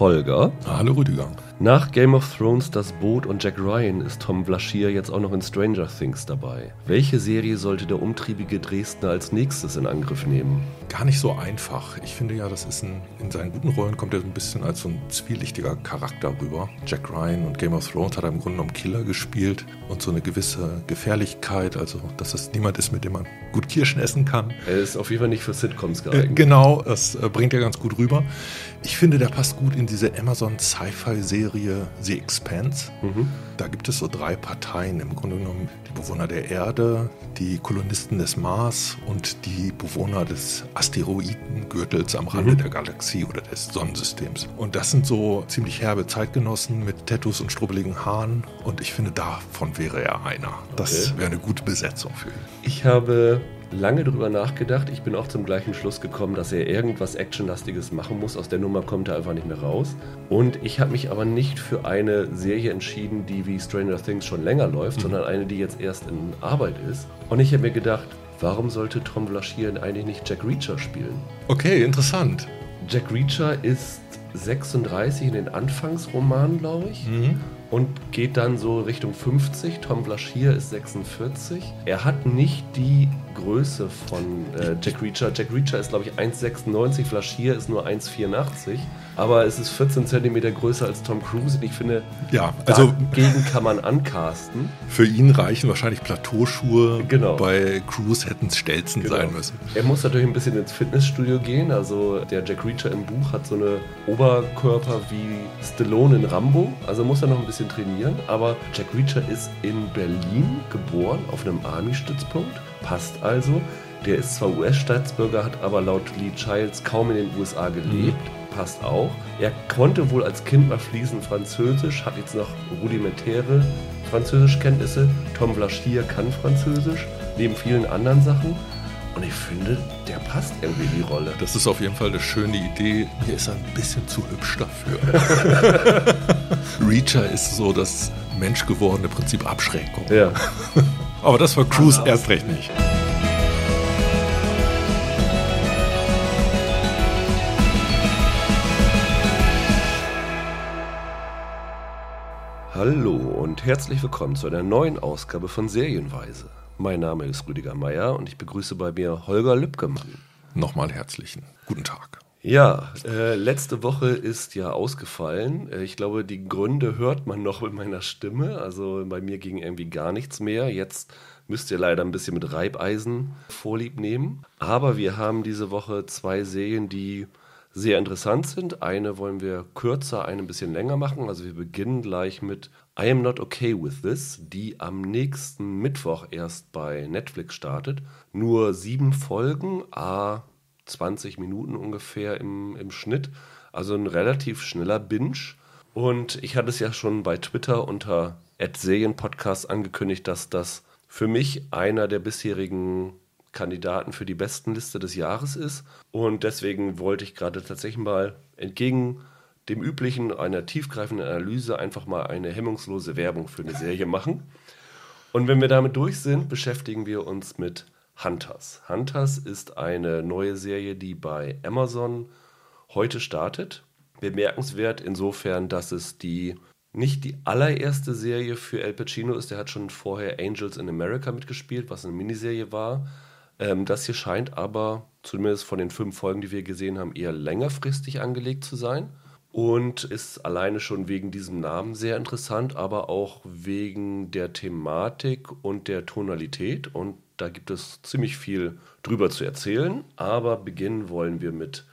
Holger. Hallo Rüdiger. Nach Game of Thrones, Das Boot und Jack Ryan ist Tom Vlaschier jetzt auch noch in Stranger Things dabei. Welche Serie sollte der umtriebige Dresdner als nächstes in Angriff nehmen? Gar nicht so einfach. Ich finde ja, das ist ein, in seinen guten Rollen kommt er so ein bisschen als so ein zwielichtiger Charakter rüber. Jack Ryan und Game of Thrones hat er im Grunde genommen Killer gespielt und so eine gewisse Gefährlichkeit, also dass es niemand ist, mit dem man gut Kirschen essen kann. Er ist auf jeden Fall nicht für Sitcoms geeignet. Äh, genau, das äh, bringt er ganz gut rüber. Ich finde, der passt gut in diese Amazon Sci-Fi-Serie The Expanse. Mhm. Da gibt es so drei Parteien. Im Grunde genommen die Bewohner der Erde, die Kolonisten des Mars und die Bewohner des Asteroidengürtels am Rande mhm. der Galaxie oder des Sonnensystems. Und das sind so ziemlich herbe Zeitgenossen mit Tattoos und strubbeligen Haaren. Und ich finde, davon wäre er einer. Das okay. wäre eine gute Besetzung für ihn. Ich habe lange drüber nachgedacht. Ich bin auch zum gleichen Schluss gekommen, dass er irgendwas Actionlastiges machen muss. Aus der Nummer kommt er einfach nicht mehr raus. Und ich habe mich aber nicht für eine Serie entschieden, die wie Stranger Things schon länger läuft, mhm. sondern eine, die jetzt erst in Arbeit ist. Und ich habe mir gedacht, warum sollte Tom Vlaschier eigentlich nicht Jack Reacher spielen? Okay, interessant. Jack Reacher ist 36 in den Anfangsromanen, glaube ich. Mhm und geht dann so Richtung 50. Tom Vlaschier ist 46. Er hat nicht die Größe von äh, Jack Reacher. Jack Reacher ist, glaube ich, 1,96. Vlaschier ist nur 1,84 aber es ist 14 cm größer als Tom Cruise und ich finde, ja, also dagegen kann man ancasten. Für ihn reichen wahrscheinlich Plateauschuhe. Genau. Bei Cruise hätten es Stelzen genau. sein müssen. Er muss natürlich ein bisschen ins Fitnessstudio gehen. Also der Jack Reacher im Buch hat so eine Oberkörper wie Stallone in Rambo. Also muss er noch ein bisschen trainieren. Aber Jack Reacher ist in Berlin geboren, auf einem Army-Stützpunkt. Passt also. Der ist zwar US-Staatsbürger, hat aber laut Lee Childs kaum in den USA gelebt. Mhm passt auch. Er konnte wohl als Kind mal fließend Französisch, hat jetzt noch rudimentäre Französischkenntnisse. Tom Vlaschier kann Französisch, neben vielen anderen Sachen. Und ich finde, der passt irgendwie in die Rolle. Das ist auf jeden Fall eine schöne Idee. Mir ist er ein bisschen zu hübsch dafür. Reacher ist so das menschgewordene Prinzip Abschreckung. Ja. Aber das war Cruise erst recht nicht. Hallo und herzlich willkommen zu einer neuen Ausgabe von Serienweise. Mein Name ist Rüdiger Meier und ich begrüße bei mir Holger Lübkemann. Nochmal herzlichen guten Tag. Ja, äh, letzte Woche ist ja ausgefallen. Äh, ich glaube, die Gründe hört man noch in meiner Stimme. Also bei mir ging irgendwie gar nichts mehr. Jetzt müsst ihr leider ein bisschen mit Reibeisen vorlieb nehmen. Aber wir haben diese Woche zwei Serien, die sehr interessant sind. Eine wollen wir kürzer, eine ein bisschen länger machen. Also wir beginnen gleich mit I Am Not Okay With This, die am nächsten Mittwoch erst bei Netflix startet. Nur sieben Folgen, a 20 Minuten ungefähr im, im Schnitt. Also ein relativ schneller Binge. Und ich hatte es ja schon bei Twitter unter Serienpodcast angekündigt, dass das für mich einer der bisherigen Kandidaten für die Bestenliste des Jahres ist. Und deswegen wollte ich gerade tatsächlich mal entgegen dem üblichen einer tiefgreifenden Analyse einfach mal eine hemmungslose Werbung für eine Serie machen. Und wenn wir damit durch sind, beschäftigen wir uns mit Hunters. Hunters ist eine neue Serie, die bei Amazon heute startet. Bemerkenswert insofern, dass es die nicht die allererste Serie für El Pacino ist. Der hat schon vorher Angels in America mitgespielt, was eine Miniserie war. Ähm, das hier scheint aber, zumindest von den fünf Folgen, die wir gesehen haben, eher längerfristig angelegt zu sein. Und ist alleine schon wegen diesem Namen sehr interessant, aber auch wegen der Thematik und der Tonalität. Und da gibt es ziemlich viel drüber zu erzählen. Aber beginnen wollen wir mit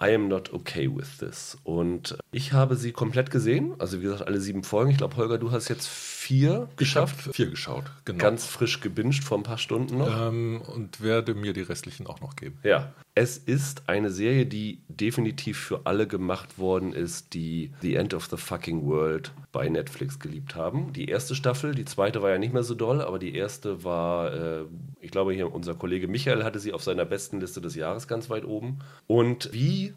I am not okay with this. Und ich habe sie komplett gesehen. Also wie gesagt, alle sieben Folgen. Ich glaube, Holger, du hast jetzt vier geschafft. vier geschaut, genau. Ganz frisch gebinged vor ein paar Stunden noch. Ähm, und werde mir die restlichen auch noch geben. Ja. Es ist eine Serie, die definitiv für alle gemacht worden ist, die The End of the Fucking World bei Netflix geliebt haben. Die erste Staffel, die zweite war ja nicht mehr so doll, aber die erste war, äh, ich glaube hier unser Kollege Michael hatte sie auf seiner besten Liste des Jahres ganz weit oben. Und wie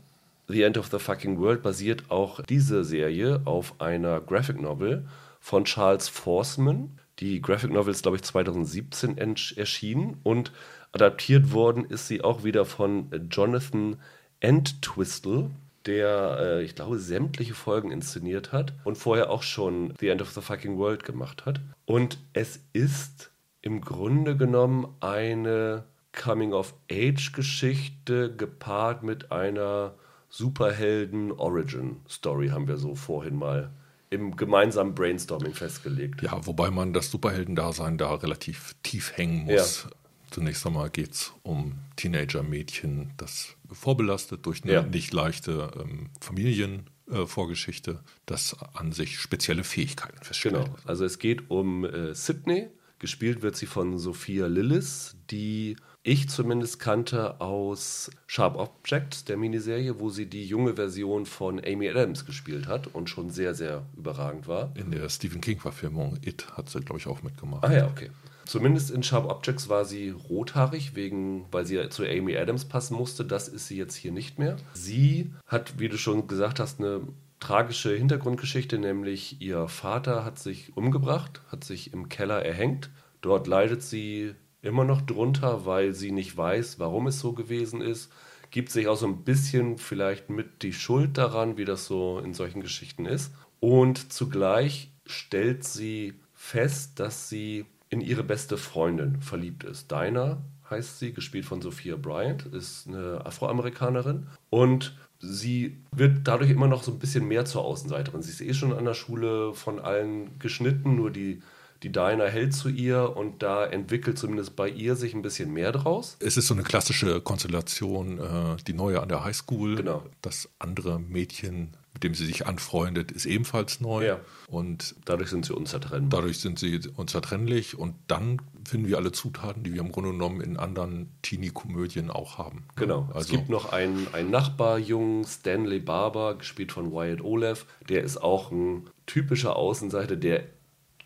The End of the Fucking World basiert auch diese Serie auf einer Graphic Novel von Charles Forsman. Die Graphic Novel ist, glaube ich, 2017 erschienen und adaptiert worden ist sie auch wieder von Jonathan Entwistle, der, äh, ich glaube, sämtliche Folgen inszeniert hat und vorher auch schon The End of the Fucking World gemacht hat. Und es ist im Grunde genommen eine Coming-of-Age-Geschichte gepaart mit einer Superhelden-Origin-Story, haben wir so vorhin mal im gemeinsamen Brainstorming festgelegt. Ja, wobei man das Superheldendasein da relativ tief hängen muss. Ja. Zunächst einmal geht es um Teenager-Mädchen, das vorbelastet durch eine ja. nicht leichte ähm, Familienvorgeschichte, äh, das an sich spezielle Fähigkeiten feststellt. Genau, also es geht um äh, Sydney, gespielt wird sie von Sophia Lillis, die ich zumindest kannte aus Sharp Objects, der Miniserie, wo sie die junge Version von Amy Adams gespielt hat und schon sehr, sehr überragend war. In der Stephen King-Verfilmung It hat sie, glaube ich, auch mitgemacht. Ah ja, okay. Zumindest in Sharp Objects war sie rothaarig, wegen, weil sie zu Amy Adams passen musste. Das ist sie jetzt hier nicht mehr. Sie hat, wie du schon gesagt hast, eine tragische Hintergrundgeschichte, nämlich ihr Vater hat sich umgebracht, hat sich im Keller erhängt. Dort leidet sie immer noch drunter, weil sie nicht weiß, warum es so gewesen ist. Gibt sich auch so ein bisschen vielleicht mit die Schuld daran, wie das so in solchen Geschichten ist. Und zugleich stellt sie fest, dass sie in ihre beste Freundin verliebt ist. Dinah heißt sie, gespielt von Sophia Bryant, ist eine Afroamerikanerin. Und sie wird dadurch immer noch so ein bisschen mehr zur Außenseiterin. Sie ist eh schon an der Schule von allen geschnitten, nur die die Dinah hält zu ihr und da entwickelt zumindest bei ihr sich ein bisschen mehr draus. Es ist so eine klassische Konstellation, äh, die neue an der Highschool. Genau. Das andere Mädchen, mit dem sie sich anfreundet, ist ebenfalls neu. Ja. Und dadurch sind sie unzertrennlich. Dadurch sind sie unzertrennlich und dann finden wir alle Zutaten, die wir im Grunde genommen in anderen Teenie-Komödien auch haben. Genau. Also, es gibt noch einen, einen Nachbarjungen, Stanley Barber, gespielt von Wyatt Olev. Der ist auch ein typischer Außenseiter, der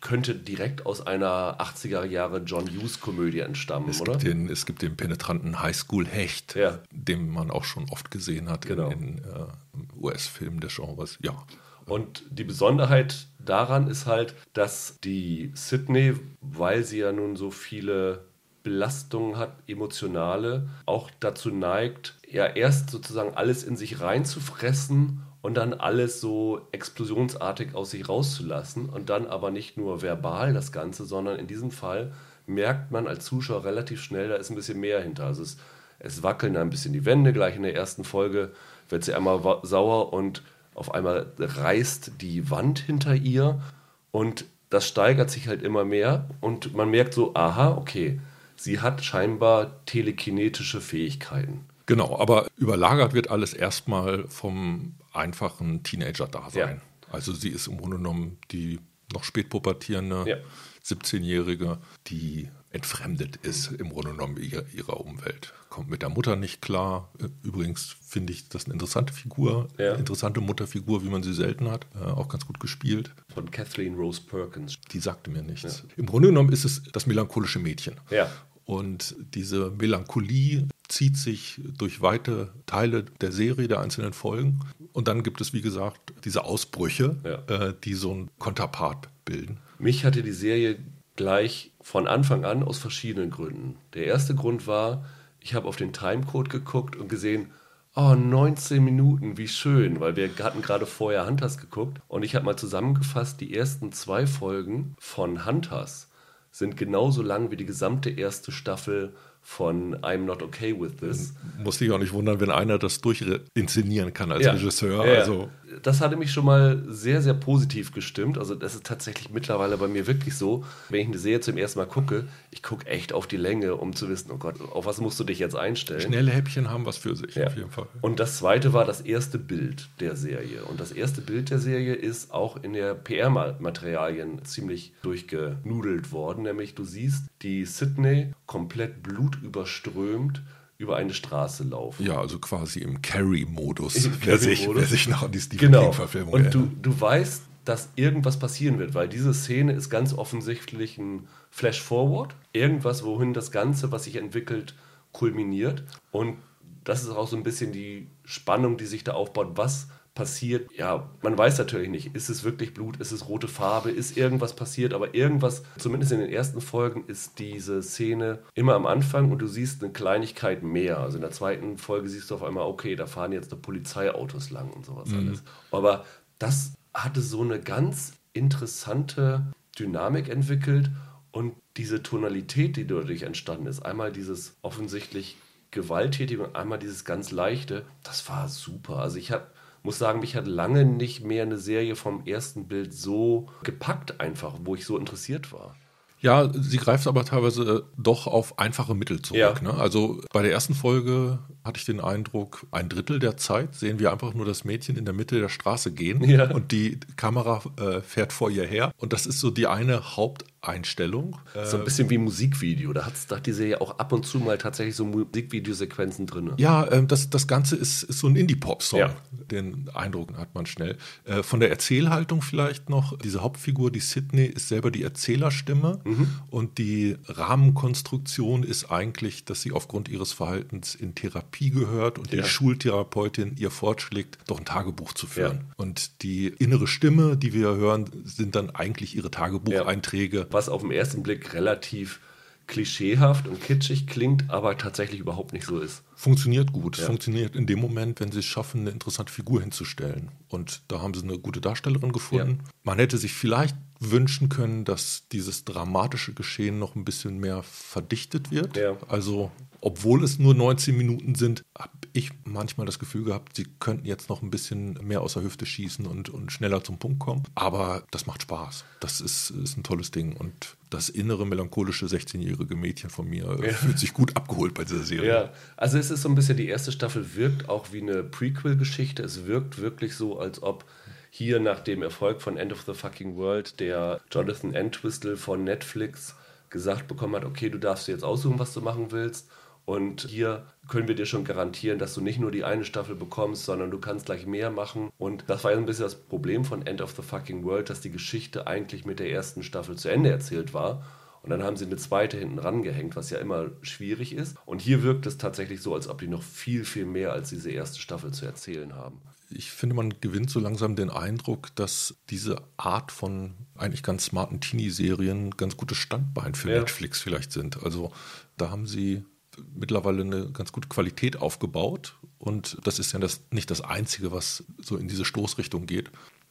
könnte direkt aus einer 80er Jahre John Hughes Komödie entstammen, es oder? Gibt den, es gibt den penetranten Highschool-Hecht, ja. den man auch schon oft gesehen hat genau. in, in uh, US-Filmen des Genres. Ja. Und die Besonderheit daran ist halt, dass die Sydney, weil sie ja nun so viele Belastungen hat, emotionale, auch dazu neigt, ja erst sozusagen alles in sich reinzufressen und dann alles so explosionsartig aus sich rauszulassen und dann aber nicht nur verbal das Ganze, sondern in diesem Fall merkt man als Zuschauer relativ schnell, da ist ein bisschen mehr hinter. Also es, es wackeln ein bisschen die Wände. Gleich in der ersten Folge wird sie einmal sauer und auf einmal reißt die Wand hinter ihr und das steigert sich halt immer mehr und man merkt so, aha, okay, sie hat scheinbar telekinetische Fähigkeiten. Genau, aber überlagert wird alles erstmal vom einfachen Teenager-Dasein. Ja. Also sie ist im Grunde genommen die noch spätpubertierende ja. 17-Jährige, die entfremdet ist im Grunde genommen ihrer, ihrer, Umwelt. Kommt mit der Mutter nicht klar. Übrigens finde ich das eine interessante Figur, ja. interessante Mutterfigur, wie man sie selten hat. Äh, auch ganz gut gespielt. Von Kathleen Rose Perkins. Die sagte mir nichts. Ja. Im Grunde genommen ist es das melancholische Mädchen. Ja. Und diese Melancholie zieht sich durch weite Teile der Serie, der einzelnen Folgen. Und dann gibt es, wie gesagt, diese Ausbrüche, ja. äh, die so ein Konterpart bilden. Mich hatte die Serie gleich von Anfang an aus verschiedenen Gründen. Der erste Grund war, ich habe auf den Timecode geguckt und gesehen, oh, 19 Minuten, wie schön, weil wir hatten gerade vorher Hunters geguckt. Und ich habe mal zusammengefasst, die ersten zwei Folgen von Hunters sind genauso lang wie die gesamte erste Staffel von I'm Not Okay With This. Muss dich auch nicht wundern, wenn einer das durchinszenieren kann als ja. Regisseur. Ja. Also. Das hatte mich schon mal sehr, sehr positiv gestimmt. Also das ist tatsächlich mittlerweile bei mir wirklich so, wenn ich eine Serie zum ersten Mal gucke, ich gucke echt auf die Länge, um zu wissen, oh Gott, auf was musst du dich jetzt einstellen. Schnelle Häppchen haben was für sich, ja. auf jeden Fall. Und das zweite war das erste Bild der Serie. Und das erste Bild der Serie ist auch in der PR-Materialien ziemlich durchgenudelt worden. Nämlich du siehst die Sydney komplett blutüberströmt über eine Straße laufen. Ja, also quasi im Carry-Modus, wer, sich, wer sich noch an die Stephen genau. King-Verfilmung Und du, du weißt, dass irgendwas passieren wird, weil diese Szene ist ganz offensichtlich ein Flash-Forward. Irgendwas, wohin das Ganze, was sich entwickelt, kulminiert. Und das ist auch so ein bisschen die Spannung, die sich da aufbaut. Was passiert. Ja, man weiß natürlich nicht, ist es wirklich Blut, ist es rote Farbe, ist irgendwas passiert, aber irgendwas, zumindest in den ersten Folgen, ist diese Szene immer am Anfang und du siehst eine Kleinigkeit mehr. Also in der zweiten Folge siehst du auf einmal, okay, da fahren jetzt Polizeiautos lang und sowas mhm. alles. Aber das hatte so eine ganz interessante Dynamik entwickelt und diese Tonalität, die dadurch entstanden ist, einmal dieses offensichtlich gewalttätige und einmal dieses ganz leichte, das war super. Also ich habe muss sagen, mich hat lange nicht mehr eine Serie vom ersten Bild so gepackt einfach, wo ich so interessiert war. Ja, sie greift aber teilweise doch auf einfache Mittel zurück. Ja. Ne? Also bei der ersten Folge hatte ich den Eindruck, ein Drittel der Zeit sehen wir einfach nur das Mädchen in der Mitte der Straße gehen ja. und die Kamera äh, fährt vor ihr her. Und das ist so die eine Haupt Einstellung. So ein bisschen wie Musikvideo. Da hat da die Serie auch ab und zu mal tatsächlich so Musikvideosequenzen drin. Ja, ähm, das, das Ganze ist, ist so ein Indie-Pop-Song. Ja. Den Eindruck hat man schnell. Äh, von der Erzählhaltung vielleicht noch. Diese Hauptfigur, die Sydney, ist selber die Erzählerstimme. Mhm. Und die Rahmenkonstruktion ist eigentlich, dass sie aufgrund ihres Verhaltens in Therapie gehört und ja. die Schultherapeutin ihr fortschlägt, doch ein Tagebuch zu führen. Ja. Und die innere Stimme, die wir hören, sind dann eigentlich ihre Tagebucheinträge was auf den ersten Blick relativ klischeehaft und kitschig klingt, aber tatsächlich überhaupt nicht so ist. Funktioniert gut. Ja. Funktioniert in dem Moment, wenn sie es schaffen, eine interessante Figur hinzustellen. Und da haben sie eine gute Darstellerin gefunden. Ja. Man hätte sich vielleicht wünschen können, dass dieses dramatische Geschehen noch ein bisschen mehr verdichtet wird. Ja. Also, obwohl es nur 19 Minuten sind, habe ich manchmal das Gefühl gehabt, sie könnten jetzt noch ein bisschen mehr aus der Hüfte schießen und, und schneller zum Punkt kommen. Aber das macht Spaß. Das ist, ist ein tolles Ding. Und das innere melancholische 16-jährige Mädchen von mir ja. fühlt sich gut abgeholt bei dieser Serie. Ja, also es ist so ein bisschen, die erste Staffel wirkt auch wie eine Prequel-Geschichte. Es wirkt wirklich so, als ob hier nach dem Erfolg von End of the Fucking World der Jonathan Entwistle von Netflix gesagt bekommen hat, okay, du darfst dir jetzt aussuchen, was du machen willst. Und hier können wir dir schon garantieren, dass du nicht nur die eine Staffel bekommst, sondern du kannst gleich mehr machen. Und das war ja ein bisschen das Problem von End of the Fucking World, dass die Geschichte eigentlich mit der ersten Staffel zu Ende erzählt war. Und dann haben sie eine zweite hinten rangehängt, was ja immer schwierig ist. Und hier wirkt es tatsächlich so, als ob die noch viel, viel mehr als diese erste Staffel zu erzählen haben. Ich finde, man gewinnt so langsam den Eindruck, dass diese Art von eigentlich ganz smarten Teenie-Serien ganz gutes Standbein für ja. Netflix vielleicht sind. Also da haben sie mittlerweile eine ganz gute Qualität aufgebaut. Und das ist ja das, nicht das Einzige, was so in diese Stoßrichtung geht.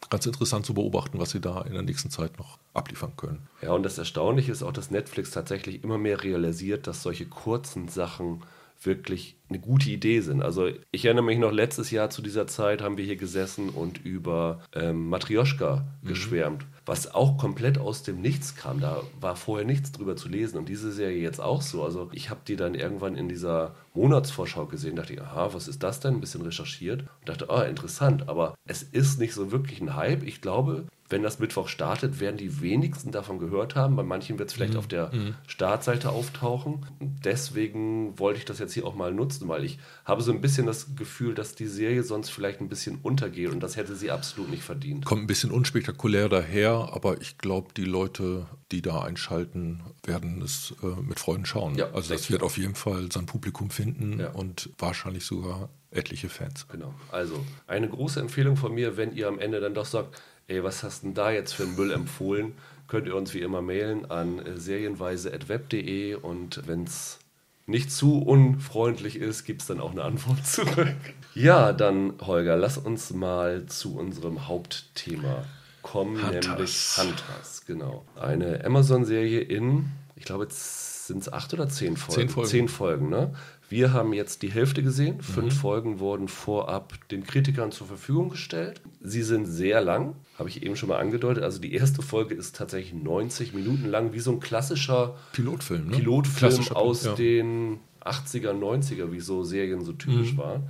Ganz interessant zu beobachten, was sie da in der nächsten Zeit noch abliefern können. Ja, und das Erstaunliche ist auch, dass Netflix tatsächlich immer mehr realisiert, dass solche kurzen Sachen wirklich eine gute Idee sind. Also ich erinnere mich noch, letztes Jahr zu dieser Zeit haben wir hier gesessen und über ähm, Matrioschka mhm. geschwärmt, was auch komplett aus dem Nichts kam. Da war vorher nichts drüber zu lesen und diese Serie jetzt auch so. Also ich habe die dann irgendwann in dieser Monatsvorschau gesehen, dachte ich, aha, was ist das denn? Ein bisschen recherchiert und dachte, ah, interessant, aber es ist nicht so wirklich ein Hype. Ich glaube, wenn das Mittwoch startet, werden die wenigsten davon gehört haben. Bei manchen wird es vielleicht mhm. auf der mhm. Startseite auftauchen. Deswegen wollte ich das jetzt hier auch mal nutzen, weil ich habe so ein bisschen das Gefühl, dass die Serie sonst vielleicht ein bisschen untergeht und das hätte sie absolut nicht verdient. Kommt ein bisschen unspektakulär daher, aber ich glaube, die Leute, die da einschalten, werden es äh, mit Freuden schauen. Ja, also das wird auf jeden Fall sein Publikum finden ja. und wahrscheinlich sogar etliche Fans. Genau. Also eine große Empfehlung von mir, wenn ihr am Ende dann doch sagt, ey, was hast denn da jetzt für einen Müll empfohlen? Könnt ihr uns wie immer mailen an äh, serienweise.web.de und wenn es nicht zu unfreundlich ist, gibt es dann auch eine Antwort zurück. Ja, dann Holger, lass uns mal zu unserem Hauptthema kommen, Hunters. nämlich Hunters. Genau. Eine Amazon-Serie in, ich glaube, sind es acht oder zehn Folgen. Zehn Folgen. Zehn Folgen, ne? Wir haben jetzt die Hälfte gesehen. Fünf mhm. Folgen wurden vorab den Kritikern zur Verfügung gestellt. Sie sind sehr lang, habe ich eben schon mal angedeutet. Also die erste Folge ist tatsächlich 90 Minuten lang, wie so ein klassischer Pilotfilm, ne? Pilotfilm aus ja. den 80er, 90er, wie so Serien so typisch mhm. waren.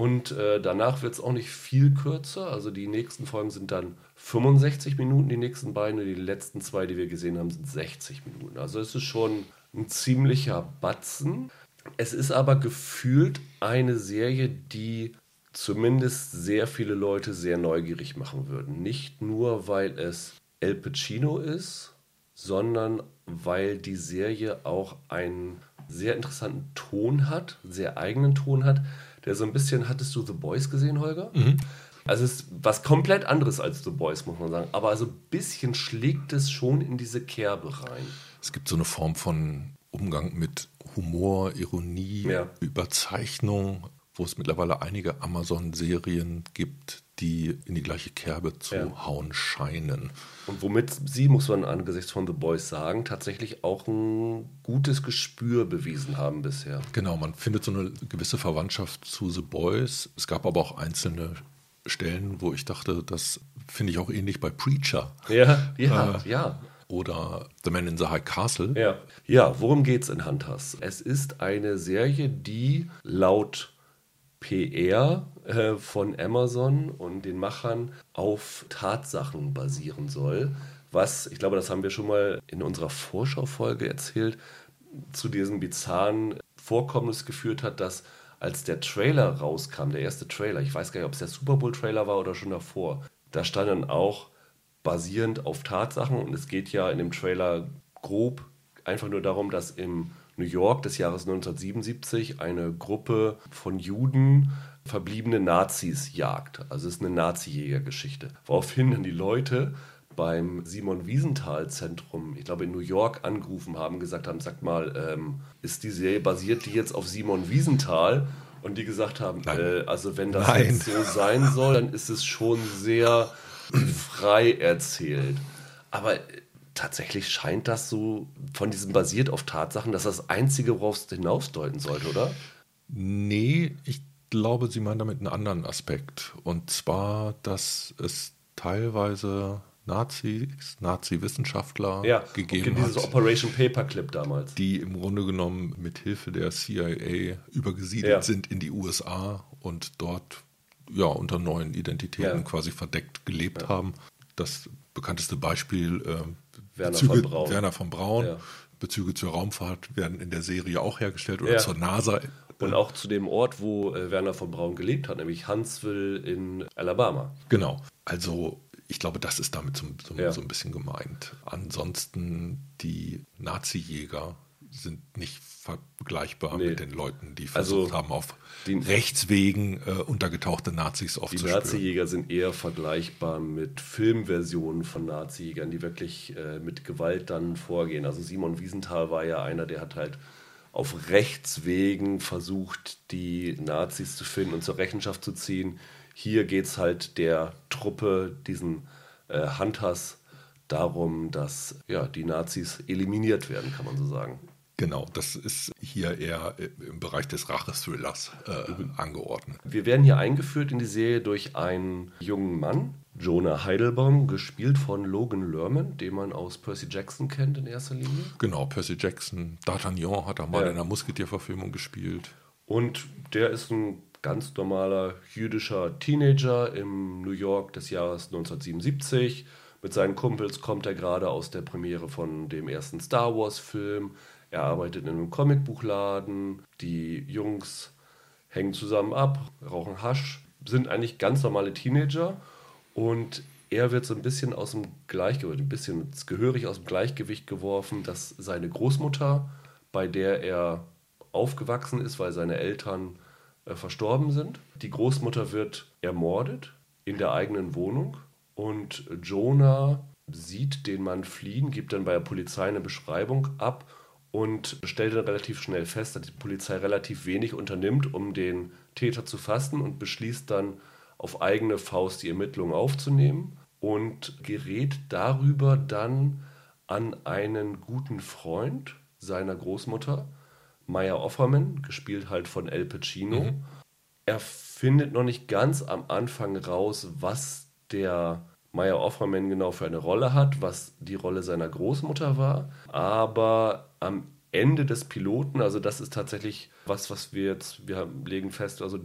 Und äh, danach wird es auch nicht viel kürzer. Also die nächsten Folgen sind dann 65 Minuten, die nächsten beiden. Und die letzten zwei, die wir gesehen haben, sind 60 Minuten. Also es ist schon ein ziemlicher Batzen. Es ist aber gefühlt eine Serie, die zumindest sehr viele Leute sehr neugierig machen würden. Nicht nur, weil es El Pacino ist, sondern weil die Serie auch einen sehr interessanten Ton hat, sehr eigenen Ton hat, der so ein bisschen, hattest du The Boys gesehen, Holger? Mhm. Also es ist was komplett anderes als The Boys, muss man sagen. Aber also ein bisschen schlägt es schon in diese Kerbe rein. Es gibt so eine Form von Umgang mit Humor, Ironie, Ja. Überzeichnung, wo es mittlerweile einige Amazon-Serien gibt, die in die gleiche Kerbe zu Ja. hauen scheinen. Und womit sie, muss man angesichts von The Boys sagen, tatsächlich auch ein gutes Gespür bewiesen haben bisher. Genau, man findet so eine gewisse Verwandtschaft zu The Boys. Es gab aber auch einzelne Stellen, wo ich dachte, das finde ich auch ähnlich bei Preacher Ja, ja, ja. oder The Man in the High Castle. Ja. ja, worum geht's in Hunters? Es ist eine Serie, die laut PR äh, von Amazon und den Machern auf Tatsachen basieren soll. Was, ich glaube, das haben wir schon mal in unserer Vorschaufolge erzählt, zu diesem bizarren Vorkommnis geführt hat, dass als der Trailer rauskam, der erste Trailer, ich weiß gar nicht, ob es der Super Bowl-Trailer war oder schon davor, da stand dann auch basierend auf Tatsachen und es geht ja in dem Trailer grob einfach nur darum, dass im New York des Jahres 1977 eine Gruppe von Juden verbliebene Nazis jagt. Also es ist eine Nazi-Jäger-Geschichte. Woraufhin dann die Leute beim Simon Wiesenthal Zentrum, ich glaube in New York, angerufen haben, gesagt haben, sagt mal, ähm, ist die Serie basiert die jetzt auf Simon Wiesenthal? Und die gesagt haben, äh, also wenn das Nein. jetzt so sein soll, dann ist es schon sehr frei erzählt. Aber tatsächlich scheint das so von diesem basiert auf Tatsachen, dass das Einzige, worauf es hinausdeuten sollte, oder? Nee, ich glaube, Sie meinen damit einen anderen Aspekt. Und zwar, dass es teilweise Nazis, Nazi-Wissenschaftler Ja, gegeben dieses hat, Operation Paperclip damals. die im Grunde genommen mit Hilfe der CIA übergesiedelt Ja. sind in die USA und dort ja unter neuen Identitäten Ja. quasi verdeckt gelebt haben. Das bekannteste Beispiel äh, Werner Bezüge, von Braun. Werner von Braun. Ja. Bezüge zur Raumfahrt werden in der Serie auch hergestellt oder Ja. zur NASA. Und auch zu dem Ort, wo äh, Werner von Braun gelebt hat, nämlich Huntsville in Alabama. Genau. Also ich glaube, das ist damit so, so, Ja. so ein bisschen gemeint. Ansonsten die Nazi-Jäger sind nicht vergleichbar Nee. mit den Leuten, die Also, versucht haben, auf die- Rechtswegen äh, untergetauchte Nazis Die aufzuspüren. Nazi-Jäger sind eher vergleichbar mit Filmversionen von Nazi-Jägern, die wirklich äh, mit Gewalt dann vorgehen. Also Simon Wiesenthal war ja einer, der hat halt auf Rechtswegen versucht, die Nazis zu finden und zur Rechenschaft zu ziehen. Hier geht es halt der Truppe, diesen äh, Hunters, darum, dass ja, die Nazis eliminiert werden, kann man so sagen. Genau, das ist hier eher im Bereich des Rachethrillers äh, Mhm. angeordnet. Wir werden hier eingeführt in die Serie durch einen jungen Mann, Jonah Heidelbaum, gespielt von Logan Lerman, den man aus Percy Jackson kennt in erster Linie. Genau, Percy Jackson, D'Artagnan hat er mal Ja. in einer Musketier-Verfilmung gespielt. Und der ist ein ganz normaler jüdischer Teenager im New York des Jahres 1977. Mit seinen Kumpels kommt er gerade aus der Premiere von dem ersten Star Wars-Film. Er arbeitet in einem Comicbuchladen. Die Jungs hängen zusammen ab, rauchen Hasch, sind eigentlich ganz normale Teenager. Und er wird so ein bisschen aus dem Gleichgewicht, ein bisschen gehörig aus dem Gleichgewicht geworfen, dass seine Großmutter, bei der er aufgewachsen ist, weil seine Eltern äh, verstorben sind. Die Großmutter wird ermordet in der eigenen Wohnung und Jonah sieht den Mann fliehen, gibt dann bei der Polizei eine Beschreibung ab und stellt dann relativ schnell fest, dass die Polizei relativ wenig unternimmt, um den Täter zu fassen und beschließt dann auf eigene Faust die Ermittlungen aufzunehmen und gerät darüber dann an einen guten Freund seiner Großmutter, Maya Offerman, gespielt halt von El Pacino. Er findet noch nicht ganz am Anfang raus, was der Maya Offerman genau für eine Rolle hat, was die Rolle seiner Großmutter war. Aber am Ende des Piloten, also das ist tatsächlich was, was wir jetzt, wir legen fest, also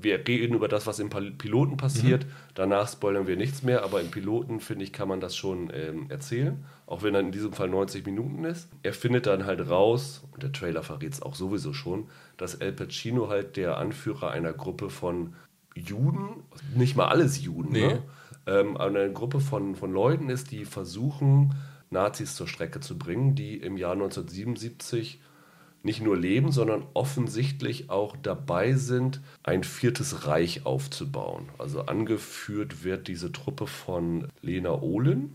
wir reden über das, was im Piloten passiert. Danach spoilern wir nichts mehr, aber im Piloten, finde ich, kann man das schon ähm, erzählen. Auch wenn er in diesem Fall 90 Minuten ist. Er findet dann halt raus, und der Trailer verrät es auch sowieso schon, dass El Pacino halt der Anführer einer Gruppe von Juden, nicht mal alles Juden, Nee. ne? ähm, eine Gruppe von, von Leuten ist, die versuchen, Nazis zur Strecke zu bringen, die im Jahr 1977 nicht nur leben, sondern offensichtlich auch dabei sind, ein viertes Reich aufzubauen. Also angeführt wird diese Truppe von Lena Olin.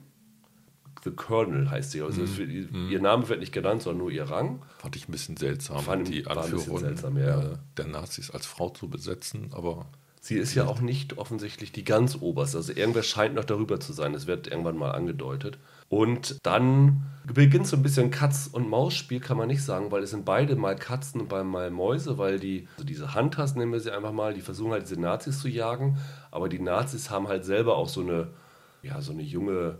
The Colonel heißt sie. Also wird, ihr Name wird nicht genannt, sondern nur ihr Rang. Fand ich ein bisschen seltsam, Fand- die Anführung seltsam, ja. äh, der Nazis als Frau zu besetzen, aber Sie ist ja auch nicht offensichtlich die ganz oberste. Also irgendwer scheint noch darüber zu sein. Das wird irgendwann mal angedeutet. Und dann beginnt so ein bisschen Katz- und Maus-Spiel, kann man nicht sagen, weil es sind beide mal Katzen und mal Mäuse, weil die, also diese Hunters nennen wir sie einfach mal, die versuchen halt diese Nazis zu jagen. Aber die Nazis haben halt selber auch so eine, ja, so eine junge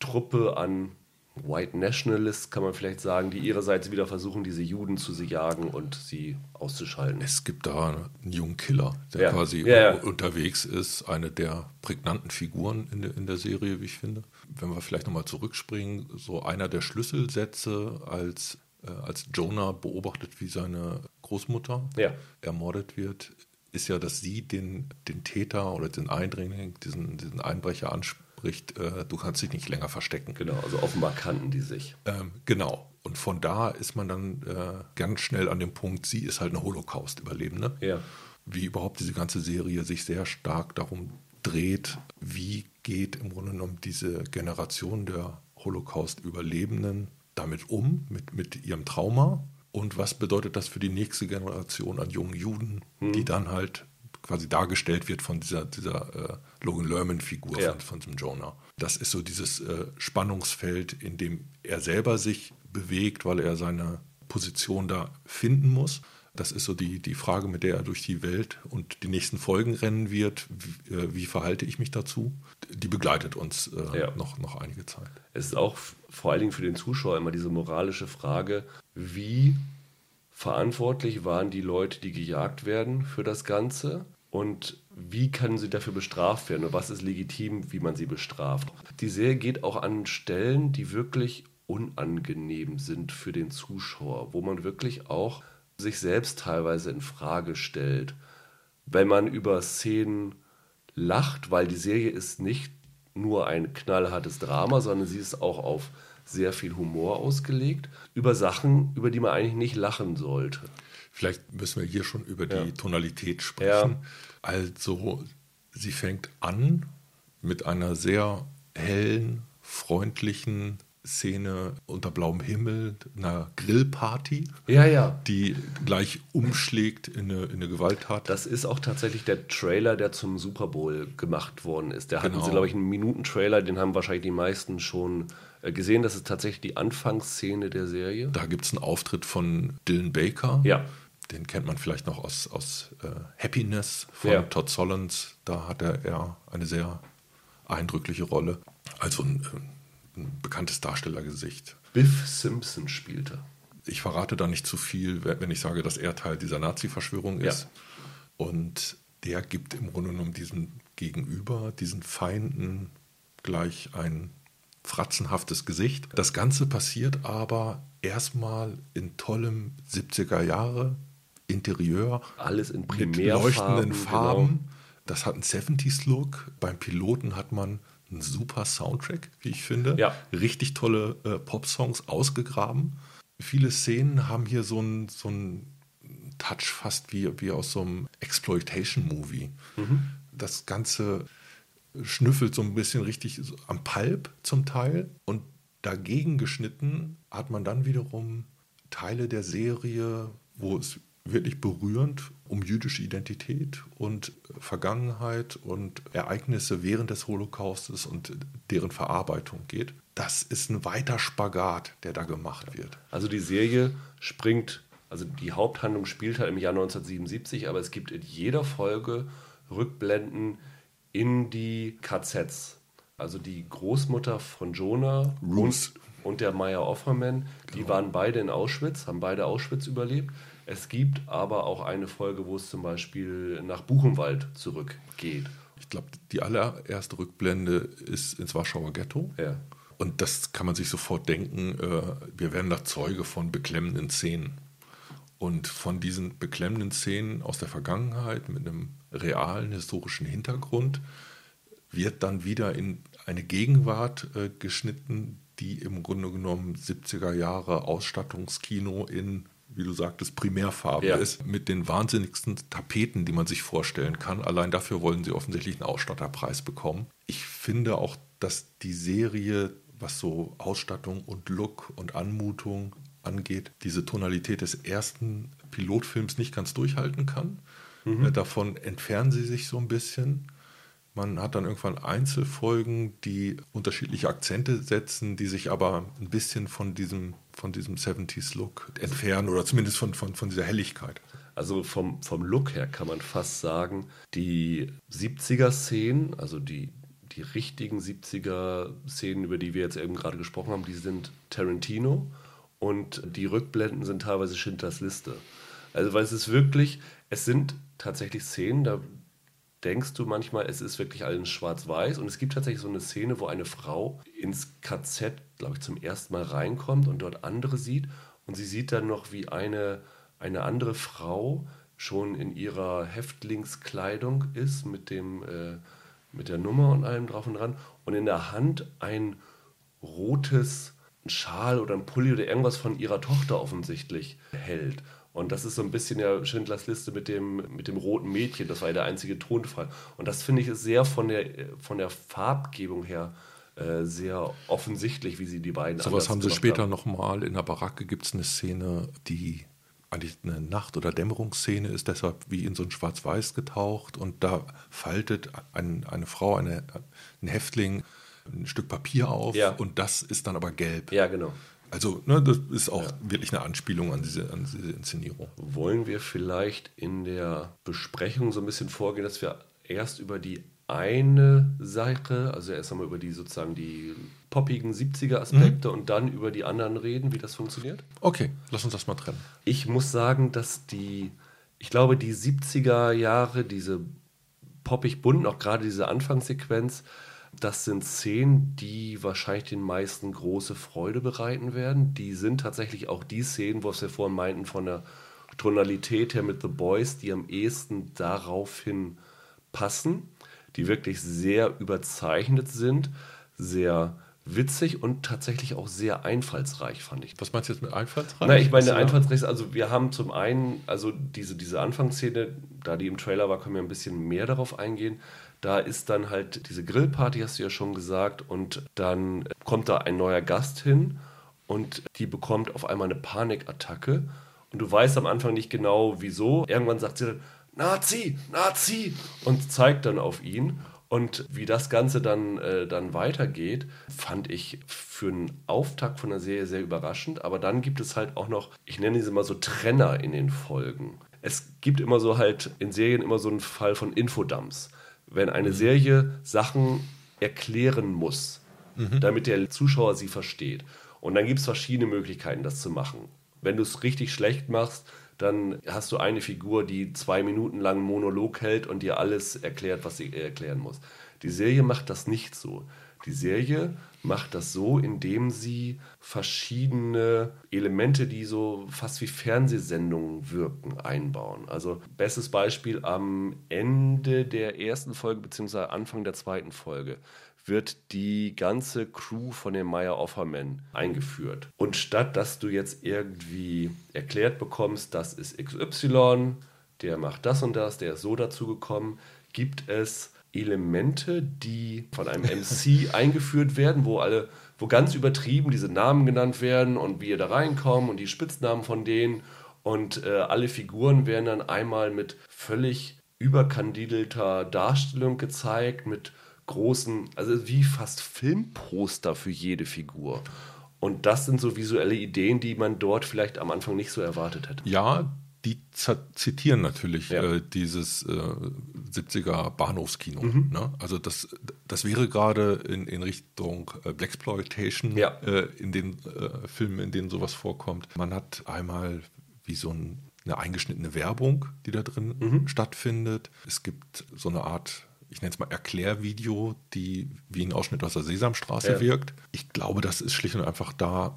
Truppe an White Nationalists, kann man vielleicht sagen, die ihrerseits wieder versuchen, diese Juden zu jagen und sie auszuschalten. es gibt da einen jungen Killer, der Ja. quasi Ja, ja. unterwegs ist, eine der prägnanten Figuren in der, in der Serie, wie ich finde. Wenn wir vielleicht nochmal zurückspringen, so einer der Schlüsselsätze, als, äh, als Jonah beobachtet, wie seine Großmutter Ja. ermordet wird, ist ja, dass sie den, den Täter oder den Eindringling, diesen, diesen Einbrecher anspricht, äh, du kannst dich nicht länger verstecken. Genau, also offenbar kannten die sich. Ähm, genau. Und von da ist man dann äh, ganz schnell an dem Punkt, sie ist halt eine Holocaust-Überlebende. Ja. Wie überhaupt diese ganze Serie sich sehr stark darum dreht, wie geht im Grunde genommen diese Generation der Holocaust-Überlebenden damit um, mit, mit ihrem Trauma. Und was bedeutet das für die nächste Generation an jungen Juden, die dann halt quasi dargestellt wird von dieser, dieser äh, Logan Lerman-Figur Ja. von, von diesem Jonah. Das ist so dieses äh, Spannungsfeld, in dem er selber sich bewegt, weil er seine Position da finden muss. Das ist so die, die Frage, mit der er durch die Welt und die nächsten Folgen rennen wird. Wie, äh, wie verhalte ich mich dazu? Die begleitet uns äh, Ja. noch, noch einige Zeit. Es ist auch vor allen Dingen für den Zuschauer immer diese moralische Frage, wie verantwortlich waren die Leute, die gejagt werden für das Ganze und wie können sie dafür bestraft werden und was ist legitim, wie man sie bestraft. Die Serie geht auch an Stellen, die wirklich unangenehm sind für den Zuschauer, wo man wirklich auch sich selbst teilweise in Frage stellt. Wenn man über Szenen lacht, weil die Serie ist nicht nur ein knallhartes Drama, sondern sie ist auch auf sehr viel Humor ausgelegt, über Sachen, über die man eigentlich nicht lachen sollte. Vielleicht müssen wir hier schon über die Ja. Tonalität sprechen. Also, sie fängt an mit einer sehr hellen, freundlichen Szene unter blauem Himmel, einer Grillparty, Ja, ja. die gleich umschlägt in eine, in eine Gewalttat. Das ist auch tatsächlich der Trailer, der zum Super Bowl gemacht worden ist. Der hatten Genau. sie, glaube ich, einen Minuten-Trailer, den haben wahrscheinlich die meisten schon äh, gesehen. Das ist tatsächlich die Anfangsszene der Serie. Da gibt es einen Auftritt von Dylan Baker. Ja. Den kennt man vielleicht noch aus, aus äh, Happiness von Ja. Todd Solondz. Da hat er eher eine sehr eindrückliche Rolle. Also ein, äh, ein bekanntes Darstellergesicht. Biff Simpson spielte. Ich verrate da nicht zu viel, wenn ich sage, dass er Teil dieser Nazi-Verschwörung Ja. ist. Und der gibt im Grunde genommen diesen Gegenüber, diesen Feinden gleich ein fratzenhaftes Gesicht. Das Ganze passiert aber erstmal in tollem 70er Jahre Interieur Alles in mit Primärfarben. leuchtenden Farben. Genau. Das hat einen 70s-Look. Beim Piloten hat man einen super Soundtrack, wie ich finde. Ja. Richtig tolle äh, Pop-Songs ausgegraben. Viele Szenen haben hier so einen so einen Touch fast wie, wie aus so einem Exploitation-Movie. Mhm. Das Ganze schnüffelt so ein bisschen richtig am Palp zum Teil. Und dagegen geschnitten hat man dann wiederum Teile der Serie, wo es wirklich berührend um jüdische Identität und Vergangenheit und Ereignisse während des Holocaustes und deren Verarbeitung geht. Das ist ein weiter Spagat, der da gemacht wird. Also die Serie springt, also die Haupthandlung spielt halt im Jahr 1977, aber es gibt in jeder Folge Rückblenden in die KZs. Also die Großmutter von Jonah Ruth. und, und der Meyer Offerman, die waren beide in Auschwitz, haben beide Auschwitz überlebt. Es gibt aber auch eine Folge, wo es zum Beispiel nach Buchenwald zurückgeht. Ich glaube, die allererste Rückblende ist ins Warschauer Ghetto. Ja. Und das kann man sich sofort denken, äh, wir werden da Zeuge von beklemmenden Szenen. Und von diesen beklemmenden Szenen aus der Vergangenheit mit einem realen historischen Hintergrund wird dann wieder in eine Gegenwart äh, geschnitten, die im Grunde genommen 70er Jahre Ausstattungskino in wie du sagtest, Primärfarbe Ja. ist, mit den wahnsinnigsten Tapeten, die man sich vorstellen kann. Allein dafür wollen sie offensichtlich einen Ausstatterpreis bekommen. Ich finde auch, dass die Serie, was so Ausstattung und Look und Anmutung angeht, diese Tonalität des ersten Pilotfilms nicht ganz durchhalten kann. Äh, Davon entfernen sie sich so ein bisschen. Man hat dann irgendwann Einzelfolgen, die unterschiedliche Akzente setzen, die sich aber ein bisschen von diesem, von diesem 70s-Look entfernen oder zumindest von, von, von dieser Helligkeit. Also vom, vom Look her kann man fast sagen, die 70er-Szenen, also die, die richtigen 70er-Szenen, über die wir jetzt eben gerade gesprochen haben, die sind Tarantino und die Rückblenden sind teilweise Schindlers Liste. Also weil es ist wirklich, es sind tatsächlich Szenen, da denkst du manchmal, es ist wirklich alles schwarz-weiß? Und es gibt tatsächlich so eine Szene, wo eine Frau ins KZ, glaube ich, zum ersten Mal reinkommt und dort andere sieht. Und sie sieht dann noch, wie eine, eine andere Frau schon in ihrer Häftlingskleidung ist mit dem äh, mit der Nummer und allem drauf und dran. Und in der Hand ein rotes Schal oder ein Pulli oder irgendwas von ihrer Tochter offensichtlich hält. Und das ist so ein bisschen ja Schindlers Liste mit dem, mit dem roten Mädchen. Das war ja der einzige Tonfall. Und das finde ich ist sehr von der, von der Farbgebung her äh, sehr offensichtlich, wie sie die beiden So was haben sie später nochmal. In der Baracke gibt es eine Szene, die eigentlich eine Nacht- oder Dämmerungsszene ist, deshalb wie in so ein Schwarz-Weiß getaucht. Und da faltet ein, eine Frau, eine, ein Häftling, ein Stück Papier auf Ja. und das ist dann aber gelb. Ja, genau. Also ne, das ist auch wirklich eine Anspielung an diese, an diese Inszenierung. Wollen wir vielleicht in der Besprechung so ein bisschen vorgehen, dass wir erst über die eine Sache, also erst einmal über die sozusagen die poppigen 70er Aspekte und dann über die anderen reden, wie das funktioniert? Okay, lass uns das mal trennen. Ich muss sagen, dass die, ich glaube, die 70er Jahre, diese poppig bunten, auch gerade diese Anfangssequenz, das sind Szenen, die wahrscheinlich den meisten große Freude bereiten werden. Die sind tatsächlich auch die Szenen, was wir vorhin meinten, von der Tonalität her mit The Boys, die am ehesten daraufhin passen, die wirklich sehr überzeichnet sind, sehr witzig und tatsächlich auch sehr einfallsreich, fand ich. Was meinst du jetzt mit einfallsreich? Na, ich meine, einfallsreich, also wir haben zum einen, also diese, diese Anfangsszene, da die im Trailer war, können wir ein bisschen mehr darauf eingehen. Da ist dann halt diese Grillparty, hast du ja schon gesagt, und dann kommt da ein neuer Gast hin und die bekommt auf einmal eine Panikattacke und du weißt am Anfang nicht genau, wieso. Irgendwann sagt sie dann, Nazi, Nazi und zeigt dann auf ihn. Und wie das Ganze dann, äh, dann weitergeht, fand ich für einen Auftakt von der Serie sehr überraschend. Aber dann gibt es halt auch noch, ich nenne diese mal so Trenner in den Folgen. Es gibt immer so halt in Serien immer so einen Fall von Infodumps. Wenn eine Serie Sachen erklären muss, damit der Zuschauer sie versteht. Und dann gibt es verschiedene Möglichkeiten, das zu machen. Wenn du es richtig schlecht machst, dann hast du eine Figur, die zwei Minuten lang einen Monolog hält und dir alles erklärt, was sie erklären muss. Die Serie macht das nicht so. Die Serie macht das so, indem sie verschiedene Elemente, die so fast wie Fernsehsendungen wirken, einbauen. Also bestes Beispiel am Ende der ersten Folge beziehungsweise Anfang der zweiten Folge wird die ganze Crew von den Meyer Offerman eingeführt. Und statt dass du jetzt irgendwie erklärt bekommst, das ist XY, der macht das und das, der ist so dazu gekommen, gibt es Elemente, die von einem MC eingeführt werden, wo alle, wo ganz übertrieben diese Namen genannt werden und wie ihr da reinkommen und die Spitznamen von denen und äh, alle Figuren werden dann einmal mit völlig überkandidelter Darstellung gezeigt, mit großen, also wie fast Filmposter für jede Figur. Und das sind so visuelle Ideen, die man dort vielleicht am Anfang nicht so erwartet hätte. Ja, die zitieren natürlich Ja. äh, dieses äh, 70er Bahnhofskino. Mhm. Ne? Also das, das wäre gerade in, in Richtung äh, Blaxploitation Ja. äh, in den äh, Filmen, in denen sowas vorkommt. Man hat einmal wie so ein, eine eingeschnittene Werbung, die da drin Mhm. stattfindet. Es gibt so eine Art, ich nenne es mal Erklärvideo, die wie ein Ausschnitt aus der Sesamstraße Ja. wirkt. Ich glaube, das ist schlicht und einfach da,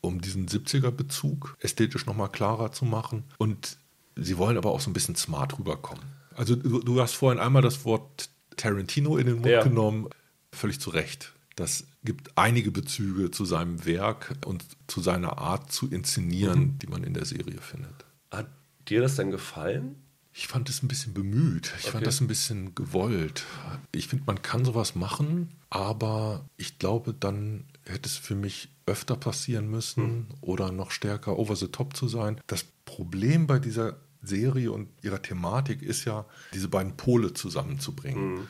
um diesen 70er-Bezug ästhetisch nochmal klarer zu machen. Und sie wollen aber auch so ein bisschen smart rüberkommen. Also du, du hast vorhin einmal das Wort Tarantino in den Mund Ja. genommen, völlig zu Recht. Das gibt einige Bezüge zu seinem Werk und zu seiner Art zu inszenieren, mhm. die man in der Serie findet. Hat dir das denn gefallen? Ich fand es ein bisschen bemüht. Ich okay. fand das ein bisschen gewollt. Ich finde, man kann sowas machen, aber ich glaube, dann hätte es für mich öfter passieren müssen hm. oder noch stärker over the top zu sein. Das Problem bei dieser Serie und ihrer Thematik ist ja, diese beiden Pole zusammenzubringen. Hm.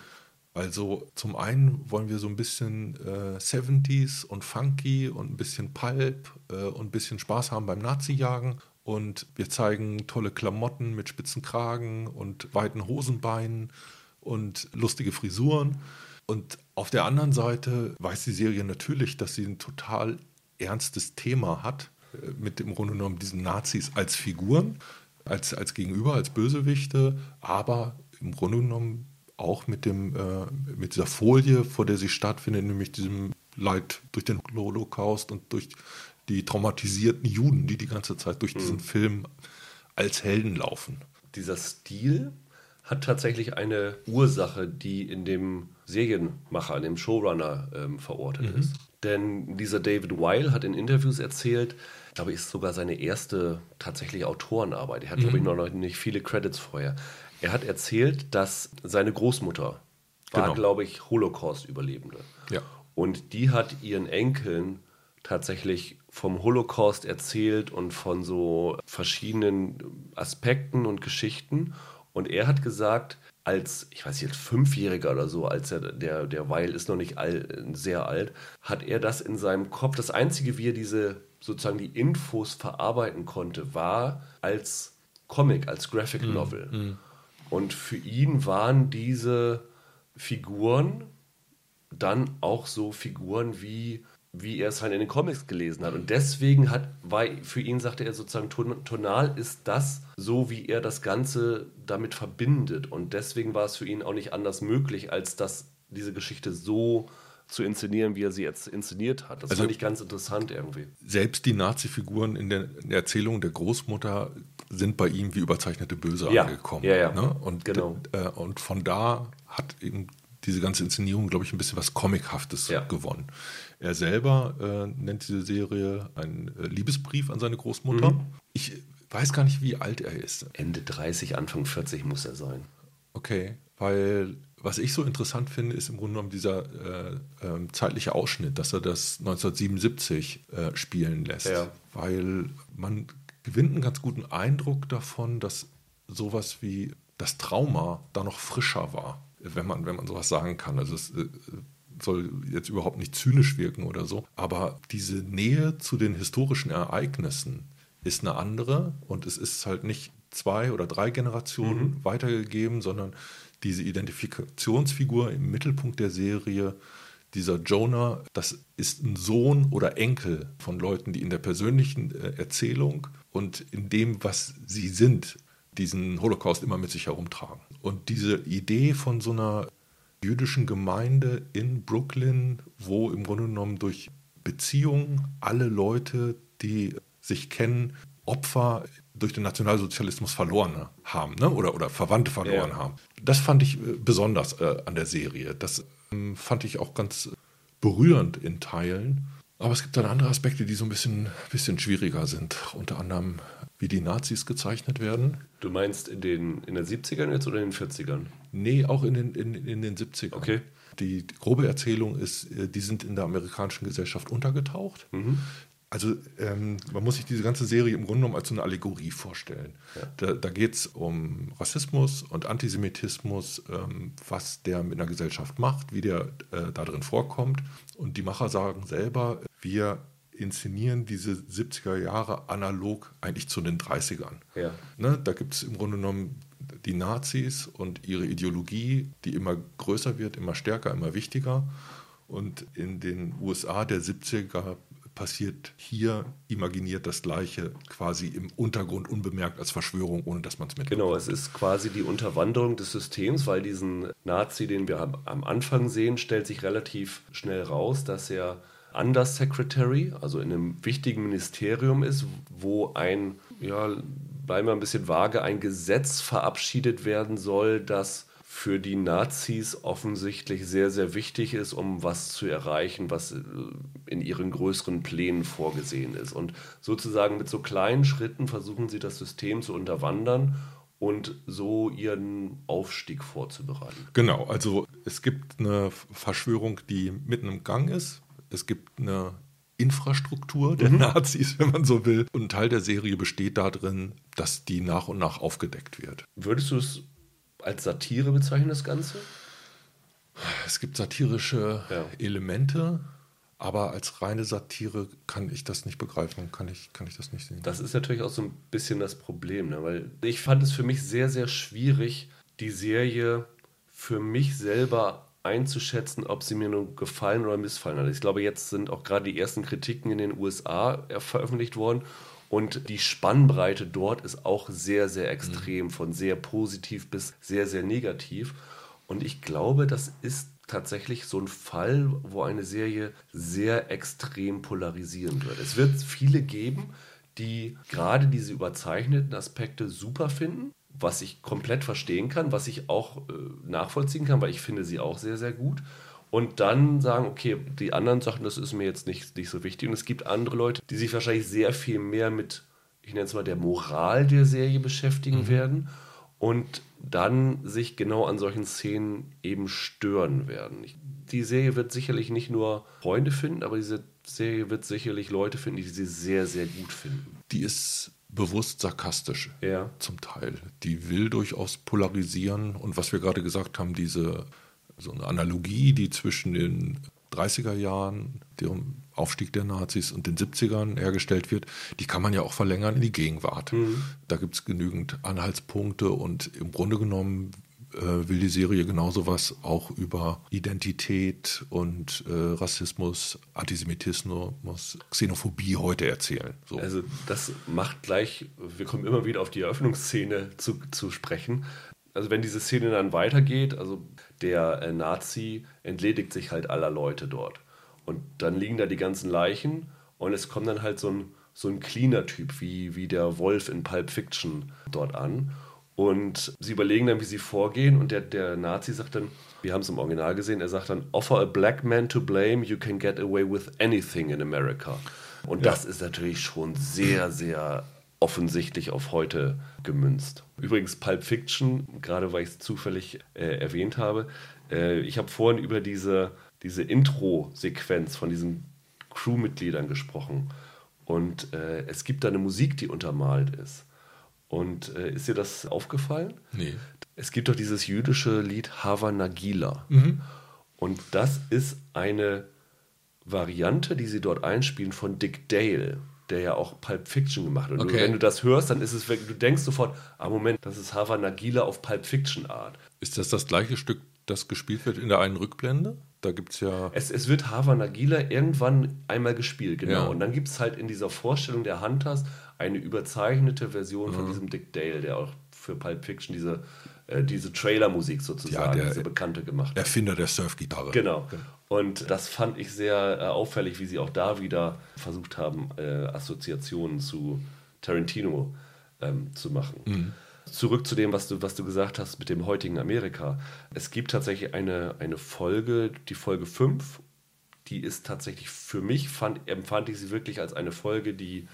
Also zum einen wollen wir so ein bisschen äh, 70s und funky und ein bisschen Pulp äh, und ein bisschen Spaß haben beim Nazi-Jagen und wir zeigen tolle Klamotten mit spitzen Kragen und weiten Hosenbeinen und lustige Frisuren. Und auf der anderen Seite weiß die Serie natürlich, dass sie ein total ernstes Thema hat, äh, mit dem Grunde genommen diesen Nazis als Figuren, als, als Gegenüber, als Bösewichte, aber im Grunde genommen auch mit, dem, äh, mit dieser Folie, vor der sie stattfindet, nämlich diesem Leid durch den Holocaust und durch die traumatisierten Juden, die die ganze Zeit durch diesen mhm. Film als Helden laufen. Dieser Stil hat tatsächlich eine Ursache, die in dem Serienmacher, in dem Showrunner ähm, verortet mhm. ist. Denn dieser David Weil hat in Interviews erzählt, ich glaube, ist sogar seine erste tatsächliche Autorenarbeit. Er hat, mhm. glaube ich, noch nicht viele Credits vorher. Er hat erzählt, dass seine Großmutter war, genau. glaube ich, Holocaust-Überlebende. Ja. Und die hat ihren Enkeln tatsächlich vom Holocaust erzählt und von so verschiedenen Aspekten und Geschichten. Und er hat gesagt, als, ich weiß nicht, Fünfjähriger oder so, als er, der, der Weil ist noch nicht all, sehr alt, hat er das in seinem Kopf, das Einzige, wie er diese, sozusagen die Infos verarbeiten konnte, war als Comic, als Graphic mhm, Novel. Mm, Und für ihn waren diese Figuren dann auch so Figuren wie wie er es halt in den Comics gelesen hat. Und deswegen hat, war für ihn, sagte er sozusagen, tonal ist das so, wie er das Ganze damit verbindet. Und deswegen war es für ihn auch nicht anders möglich, als dass diese Geschichte so zu inszenieren, wie er sie jetzt inszeniert hat. Das also, fand ich ganz interessant irgendwie. Selbst die Nazi-Figuren in, der, in der Erzählung der Großmutter sind bei ihm wie überzeichnete Böse ja, angekommen. Ja, ja. Ne? Und, genau. Äh, und von da hat eben diese ganze Inszenierung, glaube ich, ein bisschen was Comichaftes ja. gewonnen. Er selber äh, nennt diese Serie einen äh, Liebesbrief an seine Großmutter. Mhm. Ich weiß gar nicht, wie alt er ist. Ende 30, Anfang 40 muss er sein. Okay, weil was ich so interessant finde, ist im Grunde genommen dieser äh, äh, zeitliche Ausschnitt, dass er das 1977 äh, spielen lässt. Ja. Weil man gewinnt einen ganz guten Eindruck davon, dass sowas wie das Trauma da noch frischer war wenn man, wenn man sowas sagen kann. Also es äh, soll jetzt überhaupt nicht zynisch wirken oder so. Aber diese Nähe zu den historischen Ereignissen ist eine andere und es ist halt nicht zwei oder drei Generationen mhm. weitergegeben, sondern diese Identifikationsfigur im Mittelpunkt der Serie, dieser Jonah, das ist ein Sohn oder Enkel von Leuten, die in der persönlichen äh, Erzählung und in dem, was sie sind, diesen Holocaust immer mit sich herumtragen. Und diese Idee von so einer jüdischen Gemeinde in Brooklyn, wo im Grunde genommen durch Beziehungen alle Leute, die sich kennen, Opfer durch den Nationalsozialismus verloren haben ne? oder, oder Verwandte verloren ja. haben. Das fand ich äh, besonders äh, an der Serie. Das ähm, fand ich auch ganz berührend in Teilen. Aber es gibt dann andere Aspekte, die so ein bisschen, bisschen schwieriger sind. Unter anderem wie die Nazis gezeichnet werden. Du meinst in den, in den 70ern jetzt oder in den 40ern? Nee, auch in den, in, in den 70ern. Okay. Die, grobe Erzählung ist, äh, die sind in der amerikanischen Gesellschaft untergetaucht. Mhm. Also ähm, man muss sich diese ganze Serie im Grunde genommen als so eine Allegorie vorstellen. Ja. Da, da geht es um Rassismus und Antisemitismus, ähm, was der mit einer Gesellschaft macht, wie der äh, da drin vorkommt. Und die Macher sagen selber, wir inszenieren diese 70er Jahre analog eigentlich zu den 30ern. Ja. Ne, da gibt es im Grunde genommen die Nazis und ihre Ideologie, die immer größer wird, immer stärker, immer wichtiger. Und in den USA der 70er passiert hier imaginiert das Gleiche quasi im Untergrund unbemerkt als Verschwörung, ohne dass man es mitbekommt. Genau, es ist quasi die Unterwanderung des Systems, weil diesen Nazi, den wir am Anfang sehen, stellt sich relativ schnell raus, dass er Undersecretary, also in einem wichtigen Ministerium ist, wo ein, ja, bleiben wir ein bisschen vage, ein Gesetz verabschiedet werden soll, das für die Nazis offensichtlich sehr, sehr wichtig ist, um was zu erreichen, was äh, in ihren größeren Plänen vorgesehen ist. Und sozusagen mit so kleinen Schritten versuchen sie das System zu unterwandern und so ihren Aufstieg vorzubereiten. Genau, also es gibt eine Verschwörung, die mitten im Gang ist. Es gibt eine Infrastruktur der mhm. Nazis, wenn man so will. Und ein Teil der Serie besteht darin, dass die nach und nach aufgedeckt wird. Würdest du es als Satire bezeichnen, das Ganze? Es gibt satirische ja. Elemente, aber als reine Satire kann ich das nicht begreifen, kann ich, kann ich das nicht sehen. Das ist natürlich auch so ein bisschen das Problem, ne? weil ich fand es für mich sehr, sehr schwierig, die Serie für mich selber einzuschätzen, ob sie mir nur gefallen oder missfallen hat. Ich glaube, jetzt sind auch gerade die ersten Kritiken in den USA veröffentlicht worden und die Spannbreite dort ist auch sehr, sehr extrem, mhm. von sehr positiv bis sehr, sehr negativ. Und ich glaube, das ist tatsächlich so ein Fall, wo eine Serie sehr extrem polarisieren wird. Es wird viele geben, die gerade diese überzeichneten Aspekte super finden, was ich komplett verstehen kann, was ich auch äh, nachvollziehen kann, weil ich finde sie auch sehr, sehr gut und dann sagen, okay, die anderen Sachen, das ist mir jetzt nicht, nicht so wichtig. Und es gibt andere Leute, die sich wahrscheinlich sehr viel mehr mit, ich nenne es mal, der Moral der Serie beschäftigen mhm. werden und dann sich genau an solchen Szenen eben stören werden. Die Serie wird sicherlich nicht nur Freunde finden, aber diese Serie wird sicherlich Leute finden, die sie sehr, sehr gut finden. Die ist bewusst sarkastisch ja. zum Teil. Die will durchaus polarisieren und was wir gerade gesagt haben, diese so eine Analogie, die zwischen den 30er Jahren, dem Aufstieg der Nazis und den 70ern hergestellt wird, die kann man ja auch verlängern in die Gegenwart. Mhm. Da gibt es genügend Anhaltspunkte und im Grunde genommen äh, will die Serie genauso was auch über Identität und äh, Rassismus, Antisemitismus, Xenophobie heute erzählen. So. Also das macht gleich, wir kommen immer wieder auf die Eröffnungsszene zu, zu sprechen also wenn diese Szene dann weitergeht, also der äh, Nazi entledigt sich halt aller Leute dort. Und dann liegen da die ganzen Leichen und es kommt dann halt so ein, so ein cleaner Typ wie, wie der Wolf in Pulp Fiction dort an. Und sie überlegen dann, wie sie vorgehen. Und der, der Nazi sagt dann, wir haben es im Original gesehen, er sagt dann, offer a black man to blame, you can get away with anything in America. Und ja. das ist natürlich schon sehr, sehr offensichtlich auf heute gemünzt. Übrigens Pulp Fiction, gerade weil ich es zufällig äh, erwähnt habe, äh, ich habe vorhin über diese, diese Intro-Sequenz von diesen Crewmitgliedern gesprochen. Und äh, es gibt da eine Musik, die untermalt ist. Und äh, ist dir das aufgefallen? Nee. Es gibt doch dieses jüdische Lied Hava Nagila. Mhm. Und das ist eine Variante, die sie dort einspielen von Dick Dale der ja auch Pulp Fiction gemacht hat. Und okay. wenn du das hörst, dann ist es, du denkst sofort, ah Moment, das ist Hava Nagila auf Pulp Fiction Art. Ist das das gleiche Stück, das gespielt wird in der einen Rückblende? Da gibt es ja. Es, es wird Hava Nagila irgendwann einmal gespielt, genau. Ja. Und dann gibt es halt in dieser Vorstellung der Hunters eine überzeichnete Version mhm. von diesem Dick Dale, der auch für Pulp Fiction diese, äh, diese Trailer-Musik sozusagen, ja, der, diese bekannte gemacht hat. Erfinder der Surfgitarre. Genau. genau. Und das fand ich sehr äh, auffällig, wie sie auch da wieder versucht haben, äh, Assoziationen zu Tarantino ähm, zu machen. Mhm. Zurück zu dem, was du, was du gesagt hast mit dem heutigen Amerika. Es gibt tatsächlich eine, eine Folge, die Folge 5, die ist tatsächlich für mich, fand, empfand ich sie wirklich als eine Folge, die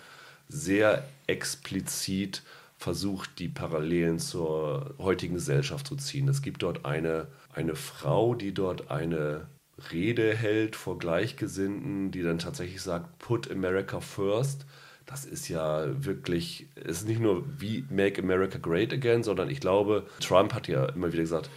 sehr explizit versucht, die Parallelen zur heutigen Gesellschaft zu ziehen. Es gibt dort eine, eine Frau, die dort eine Rede hält vor Gleichgesinnten, die dann tatsächlich sagt, put America first. Das ist ja wirklich, es ist nicht nur wie Make America Great Again, sondern ich glaube, Trump hat ja immer wieder gesagt,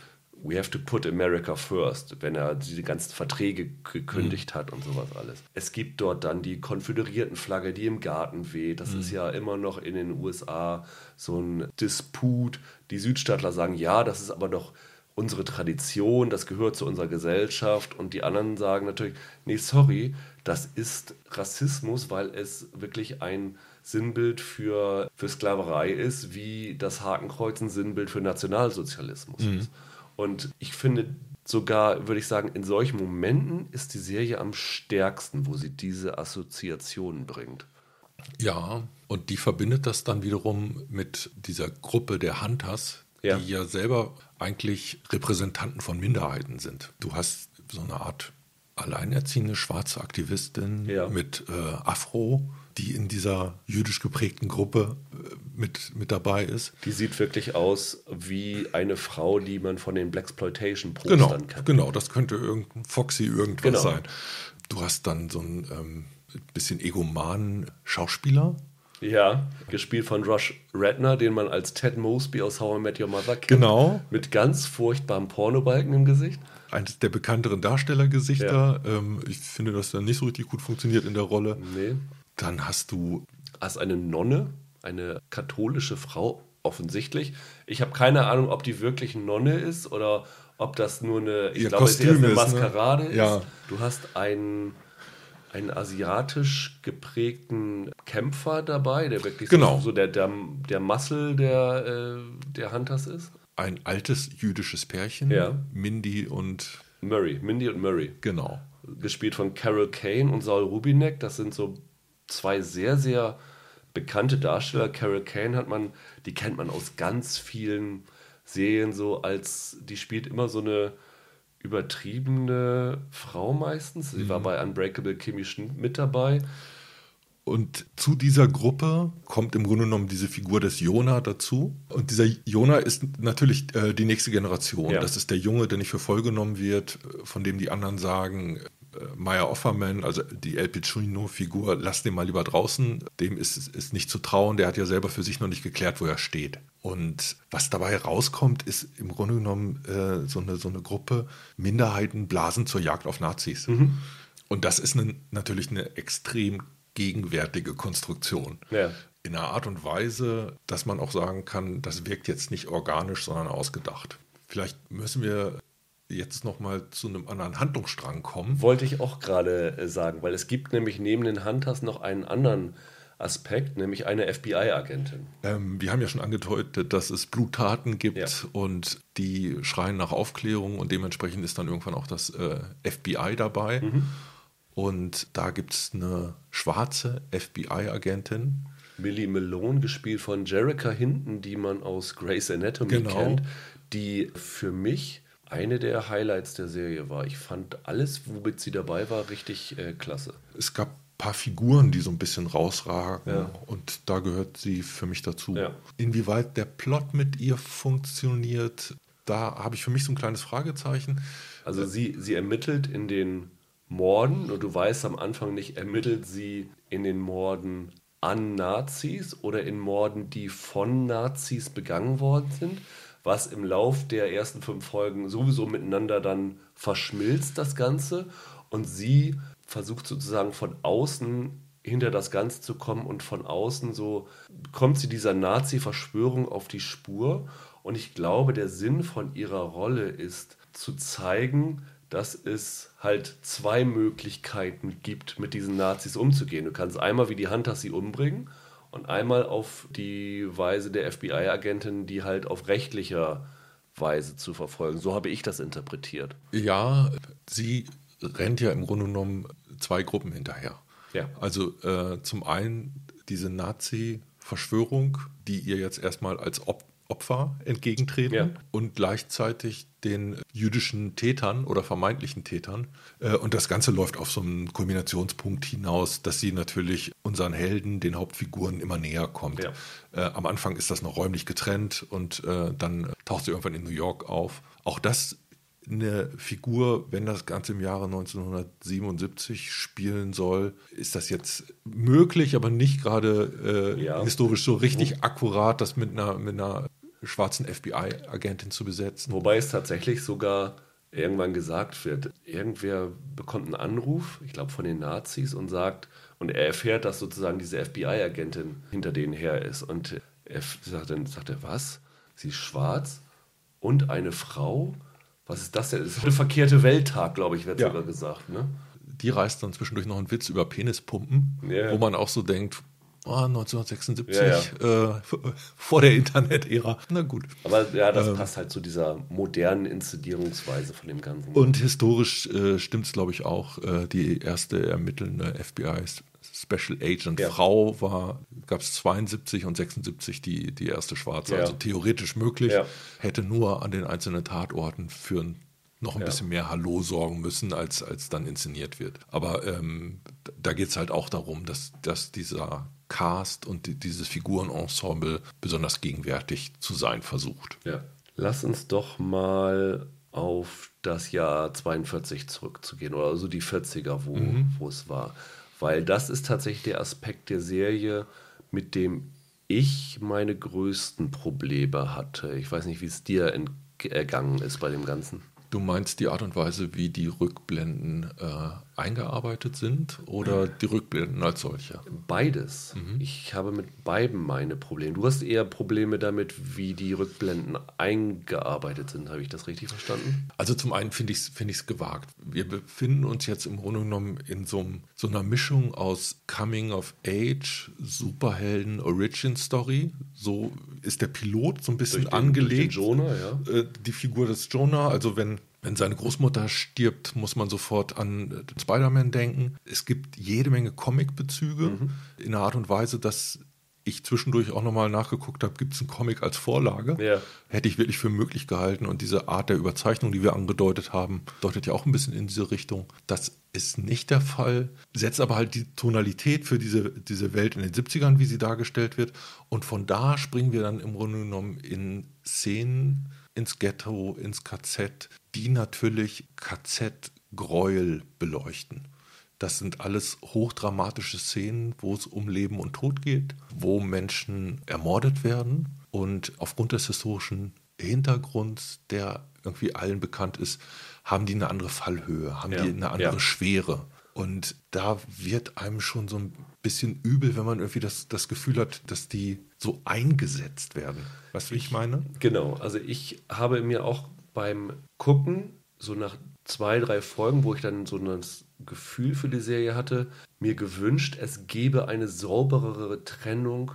we have to put America first, wenn er diese ganzen Verträge gekündigt mhm. hat und sowas alles. Es gibt dort dann die Konföderiertenflagge, die im Garten weht. Das mhm. ist ja immer noch in den USA so ein Disput. Die Südstaatler sagen, ja, das ist aber doch unsere Tradition, das gehört zu unserer Gesellschaft und die anderen sagen natürlich, nee, sorry, das ist Rassismus, weil es wirklich ein Sinnbild für, für Sklaverei ist, wie das Hakenkreuz ein Sinnbild für Nationalsozialismus mhm. ist. Und ich finde sogar, würde ich sagen, in solchen Momenten ist die Serie am stärksten, wo sie diese Assoziationen bringt. Ja, und die verbindet das dann wiederum mit dieser Gruppe der Hunters, ja. die ja selber eigentlich Repräsentanten von Minderheiten sind. Du hast so eine Art alleinerziehende schwarze Aktivistin ja. mit äh, Afro, die in dieser jüdisch geprägten Gruppe äh, mit, mit dabei ist. Die sieht wirklich aus wie eine Frau, die man von den Blaxploitation Postern genau, kennt. Genau, das könnte irgendein Foxy irgendwas genau. sein. Du hast dann so einen ähm, bisschen egomanen Schauspieler. Ja, gespielt von Rush Redner, den man als Ted Mosby aus How I Met Your Mother kennt. Genau. Mit ganz furchtbarem Pornobalken im Gesicht eines der bekannteren Darstellergesichter. Ja. Ähm, ich finde, dass er nicht so richtig gut funktioniert in der Rolle. Nee. Dann hast du. Als eine Nonne, eine katholische Frau, offensichtlich. Ich habe keine Ahnung, ob die wirklich Nonne ist oder ob das nur eine, ich Ihr glaube, Kostüm es ist eine Maskerade ist. Ne? Ja. Du hast einen, einen asiatisch geprägten Kämpfer dabei, der wirklich genau. so, der, der, der Muscle der, äh, der Hunters ist ein altes jüdisches Pärchen, ja. Mindy und Murray. Mindy und Murray. Genau. Gespielt von Carol Kane und Saul Rubinek. Das sind so zwei sehr, sehr bekannte Darsteller. Carol Kane hat man, die kennt man aus ganz vielen Serien so als, die spielt immer so eine übertriebene Frau meistens. Sie mhm. war bei Unbreakable Kimmy Schmidt mit dabei. Und zu dieser Gruppe kommt im Grunde genommen diese Figur des Jona dazu. Und dieser Jona ist natürlich äh, die nächste Generation. Ja. Das ist der Junge, der nicht für voll genommen wird, von dem die anderen sagen, äh, Maya Offerman, also die El Piccinino-Figur, lass den mal lieber draußen. Dem ist, ist nicht zu trauen. Der hat ja selber für sich noch nicht geklärt, wo er steht. Und was dabei rauskommt, ist im Grunde genommen äh, so, eine, so eine Gruppe Minderheiten blasen zur Jagd auf Nazis. Mhm. Und das ist eine, natürlich eine extrem gegenwärtige Konstruktion. Ja. In einer Art und Weise, dass man auch sagen kann, das wirkt jetzt nicht organisch, sondern ausgedacht. Vielleicht müssen wir jetzt noch mal zu einem anderen Handlungsstrang kommen. Wollte ich auch gerade äh, sagen, weil es gibt nämlich neben den Hunters noch einen anderen Aspekt, nämlich eine FBI-Agentin. Ähm, wir haben ja schon angedeutet, dass es Bluttaten gibt ja. und die schreien nach Aufklärung und dementsprechend ist dann irgendwann auch das äh, FBI dabei. Mhm. Und da gibt es eine schwarze FBI-Agentin. Millie Malone, gespielt von Jerica Hinton, die man aus Grey's Anatomy genau. kennt, die für mich eine der Highlights der Serie war. Ich fand alles, womit sie dabei war, richtig äh, klasse. Es gab paar Figuren, die so ein bisschen rausragen ja. und da gehört sie für mich dazu. Ja. Inwieweit der Plot mit ihr funktioniert, da habe ich für mich so ein kleines Fragezeichen. Also sie, sie ermittelt in den Morden und du weißt am Anfang nicht, ermittelt sie in den Morden an Nazis oder in Morden, die von Nazis begangen worden sind, was im Lauf der ersten fünf Folgen sowieso miteinander dann verschmilzt, das Ganze. Und sie versucht sozusagen von außen hinter das Ganze zu kommen und von außen so kommt sie dieser Nazi-Verschwörung auf die Spur. Und ich glaube, der Sinn von ihrer Rolle ist zu zeigen, dass es halt zwei Möglichkeiten gibt, mit diesen Nazis umzugehen. Du kannst einmal wie die Hunters sie umbringen und einmal auf die Weise der FBI-Agentin, die halt auf rechtlicher Weise zu verfolgen. So habe ich das interpretiert. Ja, sie rennt ja im Grunde genommen zwei Gruppen hinterher. Ja. Also äh, zum einen diese Nazi-Verschwörung, die ihr jetzt erstmal als Op Opfer entgegentreten ja. und gleichzeitig den jüdischen Tätern oder vermeintlichen Tätern. Äh, und das Ganze läuft auf so einen Kulminationspunkt hinaus, dass sie natürlich unseren Helden, den Hauptfiguren immer näher kommt. Ja. Äh, am Anfang ist das noch räumlich getrennt und äh, dann taucht sie irgendwann in New York auf. Auch das eine Figur, wenn das Ganze im Jahre 1977 spielen soll, ist das jetzt möglich, aber nicht gerade äh, ja. historisch so richtig akkurat, das mit einer, mit einer schwarzen FBI-Agentin zu besetzen. Wobei es tatsächlich sogar irgendwann gesagt wird, irgendwer bekommt einen Anruf, ich glaube von den Nazis, und sagt, und er erfährt, dass sozusagen diese FBI-Agentin hinter denen her ist. Und er sagt dann, sagt er, was? Sie ist schwarz und eine Frau? Was ist das denn? Das ist eine verkehrte Welttag, glaube ich, wird ja. sogar gesagt. Ne? Die reißt dann zwischendurch noch einen Witz über Penispumpen, ja. wo man auch so denkt, oh, ah, 1976, ja, ja. Äh, vor der Internet-Ära. Na gut. Aber ja, das ähm, passt halt zu dieser modernen Inszenierungsweise von dem Ganzen. Und historisch äh, stimmt es, glaube ich, auch. Äh, die erste ermittelnde FBI Special Agent ja. Frau war, gab es 72 und 76 die, die erste Schwarze. Ja. Also theoretisch möglich, ja. hätte nur an den einzelnen Tatorten für noch ein bisschen mehr Hallo sorgen müssen, als, als dann inszeniert wird. Aber ähm, da geht es halt auch darum, dass, dass dieser Cast und die, dieses Figurenensemble besonders gegenwärtig zu sein versucht. Ja. Lass uns doch mal auf das Jahr 42 zurückzugehen oder so die 40er, wo, mhm. wo es war. Weil das ist tatsächlich der Aspekt der Serie, mit dem ich meine größten Probleme hatte. Ich weiß nicht, wie es dir ergangen ist bei dem Ganzen. Du meinst die Art und Weise, wie die Rückblenden äh, eingearbeitet sind oder die Rückblenden als solche? Beides. Mhm. Ich habe mit beiden meine Probleme. Du hast eher Probleme damit, wie die Rückblenden eingearbeitet sind. Habe ich das richtig verstanden? Also zum einen finde ich es find gewagt. Wir befinden uns jetzt im Grunde genommen in so, so einer Mischung aus Coming of Age, Superhelden, Origin Story. So ist der Pilot so ein bisschen den, angelegt. Jonah, ja. Äh, die Figur des Jonah, also wenn wenn seine Großmutter stirbt, muss man sofort an Spider-Man denken. Es gibt jede Menge Comic-Bezüge mhm. in der Art und Weise, dass ich zwischendurch auch nochmal nachgeguckt habe, gibt es einen Comic als Vorlage? Ja. Hätte ich wirklich für möglich gehalten. Und diese Art der Überzeichnung, die wir angedeutet haben, deutet ja auch ein bisschen in diese Richtung. Das ist nicht der Fall, setzt aber halt die Tonalität für diese, diese Welt in den 70ern, wie sie dargestellt wird. Und von da springen wir dann im Grunde genommen in Szenen ins Ghetto, ins KZ, die natürlich KZ-Gräuel beleuchten. Das sind alles hochdramatische Szenen, wo es um Leben und Tod geht, wo Menschen ermordet werden. Und aufgrund des historischen Hintergrunds, der irgendwie allen bekannt ist, haben die eine andere Fallhöhe, haben ja, die eine andere ja. Schwere. Und da wird einem schon so ein bisschen übel, wenn man irgendwie das, das Gefühl hat, dass die so eingesetzt werden. Weißt du, wie ich meine? Genau, also ich habe mir auch beim Gucken, so nach zwei, drei Folgen, wo ich dann so das Gefühl für die Serie hatte, mir gewünscht, es gäbe eine sauberere Trennung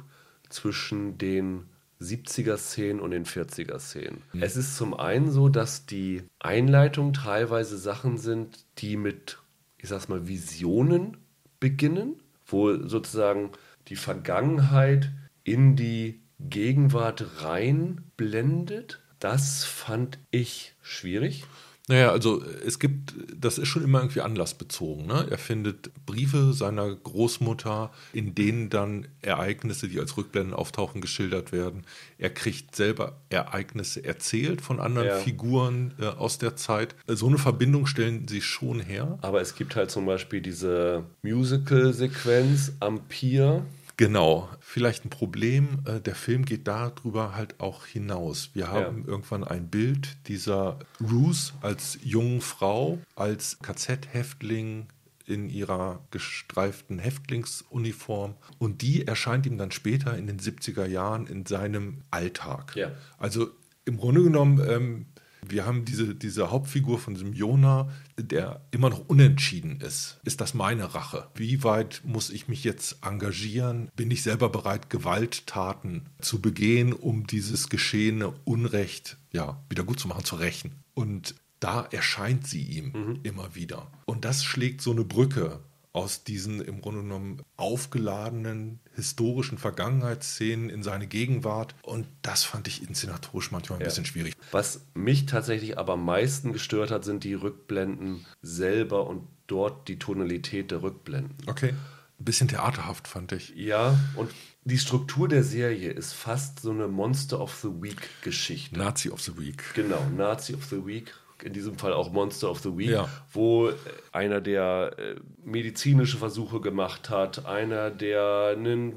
zwischen den 70er-Szenen und den 40er-Szenen. Mhm. Es ist zum einen so, dass die Einleitungen teilweise Sachen sind, die mit, ich sag's mal, Visionen beginnen, wo sozusagen die Vergangenheit in die Gegenwart reinblendet. Das fand ich schwierig. Naja, also es gibt, das ist schon immer irgendwie anlassbezogen. Ne? Er findet Briefe seiner Großmutter, in denen dann Ereignisse, die als Rückblenden auftauchen, geschildert werden. Er kriegt selber Ereignisse erzählt von anderen ja. Figuren äh, aus der Zeit. So eine Verbindung stellen sie schon her. Aber es gibt halt zum Beispiel diese Musical-Sequenz am Pier Genau, vielleicht ein Problem. Äh, der Film geht darüber halt auch hinaus. Wir haben ja. irgendwann ein Bild dieser Ruth als jungen Frau, als KZ-Häftling in ihrer gestreiften Häftlingsuniform und die erscheint ihm dann später in den 70er Jahren in seinem Alltag. Ja. Also im Grunde genommen ähm, wir haben diese, diese Hauptfigur von diesem Jona, der immer noch unentschieden ist. Ist das meine Rache? Wie weit muss ich mich jetzt engagieren? Bin ich selber bereit, Gewalttaten zu begehen, um dieses geschehene Unrecht ja, wieder gut zu machen, zu rächen? Und da erscheint sie ihm mhm. immer wieder. Und das schlägt so eine Brücke aus diesen im Grunde genommen aufgeladenen historischen Vergangenheitsszenen in seine Gegenwart. Und das fand ich inszenatorisch manchmal ein ja. bisschen schwierig. Was mich tatsächlich aber am meisten gestört hat, sind die Rückblenden selber und dort die Tonalität der Rückblenden. Okay. Ein bisschen theaterhaft fand ich. Ja, und die Struktur der Serie ist fast so eine Monster of the Week Geschichte. Nazi of the Week. Genau, Nazi of the Week in diesem Fall auch Monster of the Week, ja. wo äh, einer, der äh, medizinische Versuche gemacht hat, einer, der ein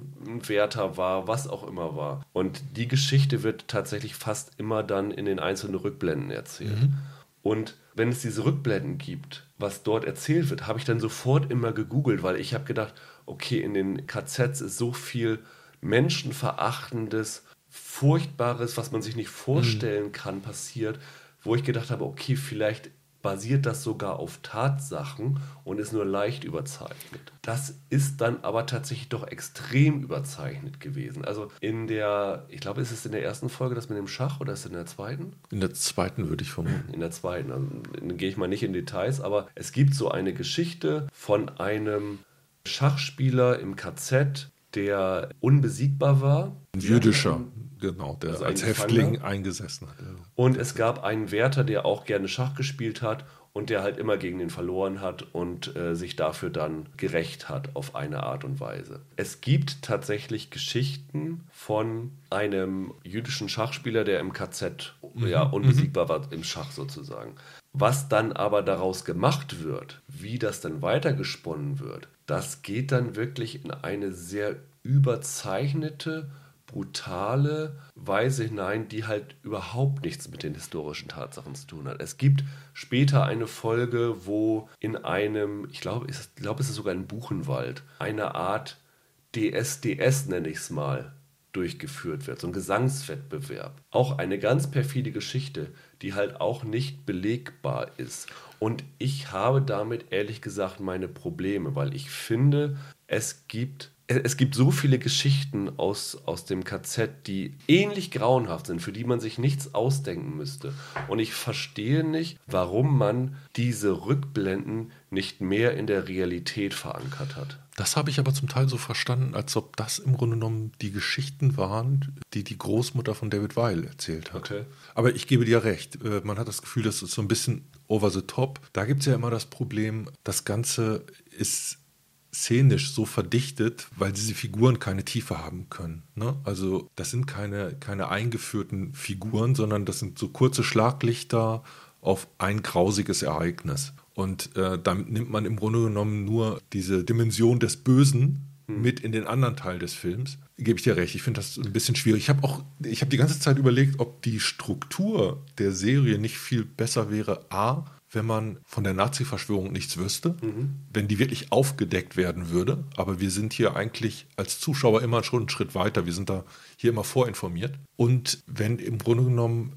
Wärter war, was auch immer war. Und die Geschichte wird tatsächlich fast immer dann in den einzelnen Rückblenden erzählt. Mhm. Und wenn es diese Rückblenden gibt, was dort erzählt wird, habe ich dann sofort immer gegoogelt, weil ich habe gedacht, okay, in den KZs ist so viel menschenverachtendes, furchtbares, was man sich nicht vorstellen mhm. kann, passiert wo ich gedacht habe, okay, vielleicht basiert das sogar auf Tatsachen und ist nur leicht überzeichnet. Das ist dann aber tatsächlich doch extrem überzeichnet gewesen. Also in der, ich glaube, ist es in der ersten Folge das mit dem Schach oder ist es in der zweiten? In der zweiten würde ich vermuten. In der zweiten, also, dann gehe ich mal nicht in Details, aber es gibt so eine Geschichte von einem Schachspieler im KZ, der unbesiegbar war. Ein jüdischer, genau, der also als Häftling eingesessen hat. Und es gab einen Wärter, der auch gerne Schach gespielt hat und der halt immer gegen den verloren hat und äh, sich dafür dann gerecht hat auf eine Art und Weise. Es gibt tatsächlich Geschichten von einem jüdischen Schachspieler, der im KZ mhm. ja, unbesiegbar mhm. war im Schach sozusagen. Was dann aber daraus gemacht wird, wie das dann weitergesponnen wird, das geht dann wirklich in eine sehr überzeichnete brutale Weise hinein, die halt überhaupt nichts mit den historischen Tatsachen zu tun hat. Es gibt später eine Folge, wo in einem, ich glaube, ich glaube, es ist sogar in Buchenwald, eine Art DSDS, nenne ich es mal, durchgeführt wird, so ein Gesangswettbewerb. Auch eine ganz perfide Geschichte, die halt auch nicht belegbar ist. Und ich habe damit ehrlich gesagt meine Probleme, weil ich finde, es gibt es gibt so viele Geschichten aus, aus dem KZ, die ähnlich grauenhaft sind, für die man sich nichts ausdenken müsste. Und ich verstehe nicht, warum man diese Rückblenden nicht mehr in der Realität verankert hat. Das habe ich aber zum Teil so verstanden, als ob das im Grunde genommen die Geschichten waren, die die Großmutter von David Weil erzählt hat. Okay. Aber ich gebe dir recht, äh, man hat das Gefühl, das ist so ein bisschen over the top. Da gibt es ja immer das Problem, das Ganze ist szenisch so verdichtet, weil diese Figuren keine Tiefe haben können. Ne? Also das sind keine, keine eingeführten Figuren, sondern das sind so kurze Schlaglichter auf ein grausiges Ereignis. Und äh, damit nimmt man im Grunde genommen nur diese Dimension des Bösen hm. mit in den anderen Teil des Films. Gebe ich dir recht, ich finde das ein bisschen schwierig. Ich habe auch, ich habe die ganze Zeit überlegt, ob die Struktur der Serie nicht viel besser wäre. A, wenn man von der Nazi-Verschwörung nichts wüsste, mhm. wenn die wirklich aufgedeckt werden würde. Aber wir sind hier eigentlich als Zuschauer immer schon einen Schritt weiter. Wir sind da hier immer vorinformiert. Und wenn im Grunde genommen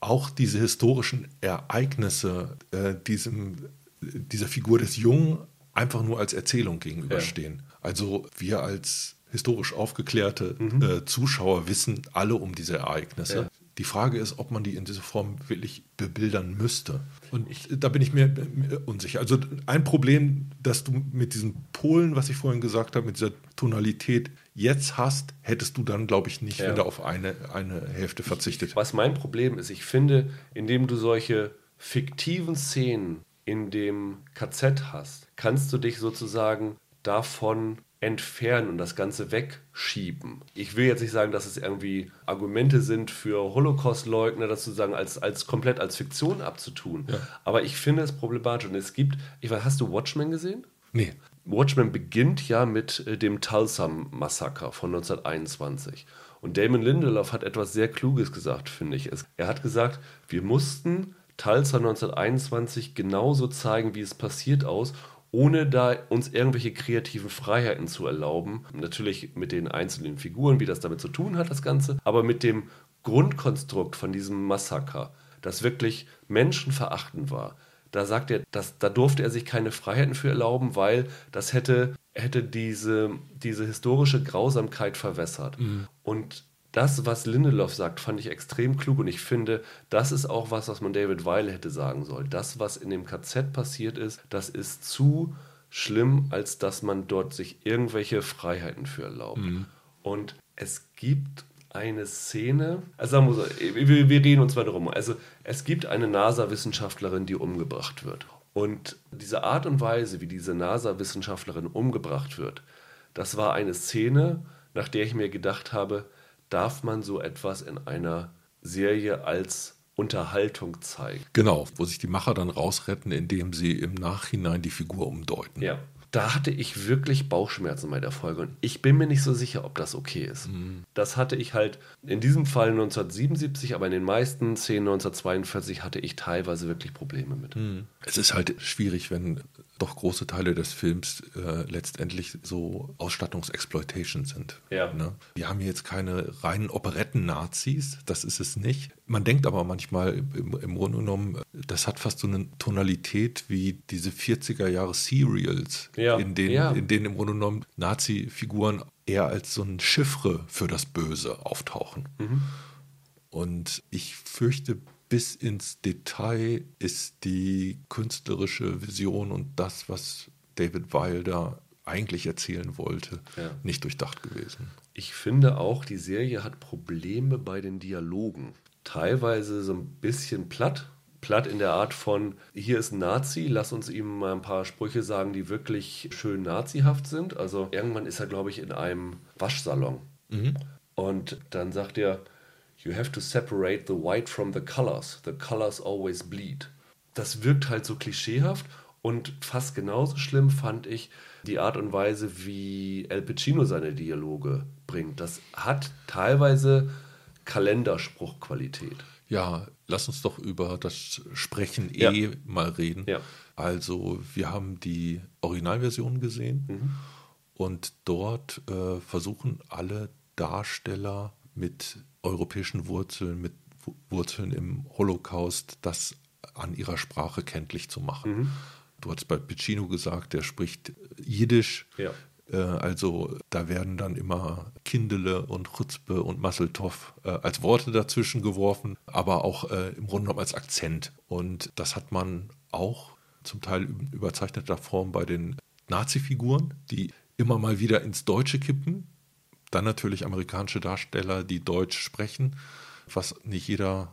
auch diese historischen Ereignisse äh, diesem, dieser Figur des Jungen einfach nur als Erzählung gegenüberstehen. Ja. Also wir als historisch aufgeklärte mhm. äh, Zuschauer wissen alle um diese Ereignisse. Ja. Die Frage ist, ob man die in dieser Form wirklich bebildern müsste. Und ich, da bin ich mir, mir, unsicher. Also ein Problem, das du mit diesen Polen, was ich vorhin gesagt habe, mit dieser Tonalität jetzt hast, hättest du dann, glaube ich, nicht, ja. wenn du auf eine, eine Hälfte verzichtet. Was mein Problem ist, ich finde, indem du solche fiktiven Szenen in dem KZ hast, kannst du dich sozusagen davon entfernen und das Ganze wegschieben. Ich will jetzt nicht sagen, dass es irgendwie Argumente sind für Holocaust-Leugner, das sozusagen als, als komplett als Fiktion abzutun. Ja. Aber ich finde es problematisch. Und es gibt, ich weiß, hast du Watchmen gesehen? Nee. Watchmen beginnt ja mit äh, dem Tulsa-Massaker von 1921. Und Damon Lindelof hat etwas sehr Kluges gesagt, finde ich. Er hat gesagt, wir mussten Tulsa 1921 genauso zeigen, wie es passiert aus ohne da uns irgendwelche kreativen Freiheiten zu erlauben. Natürlich mit den einzelnen Figuren, wie das damit zu tun hat, das Ganze, aber mit dem Grundkonstrukt von diesem Massaker, das wirklich menschenverachtend war. Da sagt er, dass, da durfte er sich keine Freiheiten für erlauben, weil das hätte, hätte diese, diese historische Grausamkeit verwässert. Mhm. Und das, was Lindelof sagt, fand ich extrem klug und ich finde, das ist auch was, was man David Weil hätte sagen sollen. Das, was in dem KZ passiert ist, das ist zu schlimm, als dass man dort sich irgendwelche Freiheiten für erlaubt. Mhm. Und es gibt eine Szene, also sagen wir, so, wir, wir reden uns mal darum. Also es gibt eine NASA-Wissenschaftlerin, die umgebracht wird. Und diese Art und Weise, wie diese NASA-Wissenschaftlerin umgebracht wird, das war eine Szene, nach der ich mir gedacht habe, darf man so etwas in einer Serie als Unterhaltung zeigen. Genau, wo sich die Macher dann rausretten, indem sie im Nachhinein die Figur umdeuten. Ja da hatte ich wirklich Bauchschmerzen bei der Folge und ich bin mir nicht so sicher, ob das okay ist. Mhm. Das hatte ich halt in diesem Fall 1977, aber in den meisten Szenen 1942 hatte ich teilweise wirklich Probleme mit. Mhm. Es ist halt schwierig, wenn doch große Teile des Films äh, letztendlich so Ausstattungsexploitation sind. Ja. Ne? Wir haben hier jetzt keine reinen Operetten-Nazis, das ist es nicht. Man denkt aber manchmal im, im Grunde genommen, das hat fast so eine Tonalität wie diese 40er Jahre Serials, ja. in, denen, ja. in denen im Grunde genommen Nazi-Figuren eher als so ein Chiffre für das Böse auftauchen. Mhm. Und ich fürchte, bis ins Detail ist die künstlerische Vision und das, was David Weil da eigentlich erzählen wollte, Ja. nicht durchdacht gewesen. Ich finde auch, die Serie hat Probleme bei den Dialogen. Teilweise so ein bisschen platt. Platt in der Art von, hier ist ein Nazi, lass uns ihm mal ein paar Sprüche sagen, die wirklich schön nazihaft sind. Also irgendwann ist er, glaube ich, in einem Waschsalon. Und dann sagt er, you have to separate the white from the colors. The colors always bleed. Das wirkt halt so klischeehaft und fast genauso schlimm fand ich die Art und Weise, wie El Pacino seine Dialoge bringt. Das hat teilweise Kalenderspruchqualität. Ja, lass uns doch über das Sprechen Ja. eh mal reden. Ja. Also, wir haben die Originalversion gesehen Mhm. und dort äh, versuchen alle Darsteller mit europäischen Wurzeln, mit Wu- Wurzeln im Holocaust, das an ihrer Sprache kenntlich zu machen. Mhm. Du hast bei Piccino gesagt, der spricht Jiddisch. Ja. Äh, Also da werden dann immer Kindele und Chutzpe und Masseltoff äh, als Worte dazwischen geworfen, aber auch äh, im Grunde genommen als Akzent. Und das hat man auch zum Teil in überzeichneter Form bei den Nazi-Figuren, die immer mal wieder ins Deutsche kippen. Dann natürlich amerikanische Darsteller, die Deutsch sprechen, was nicht jeder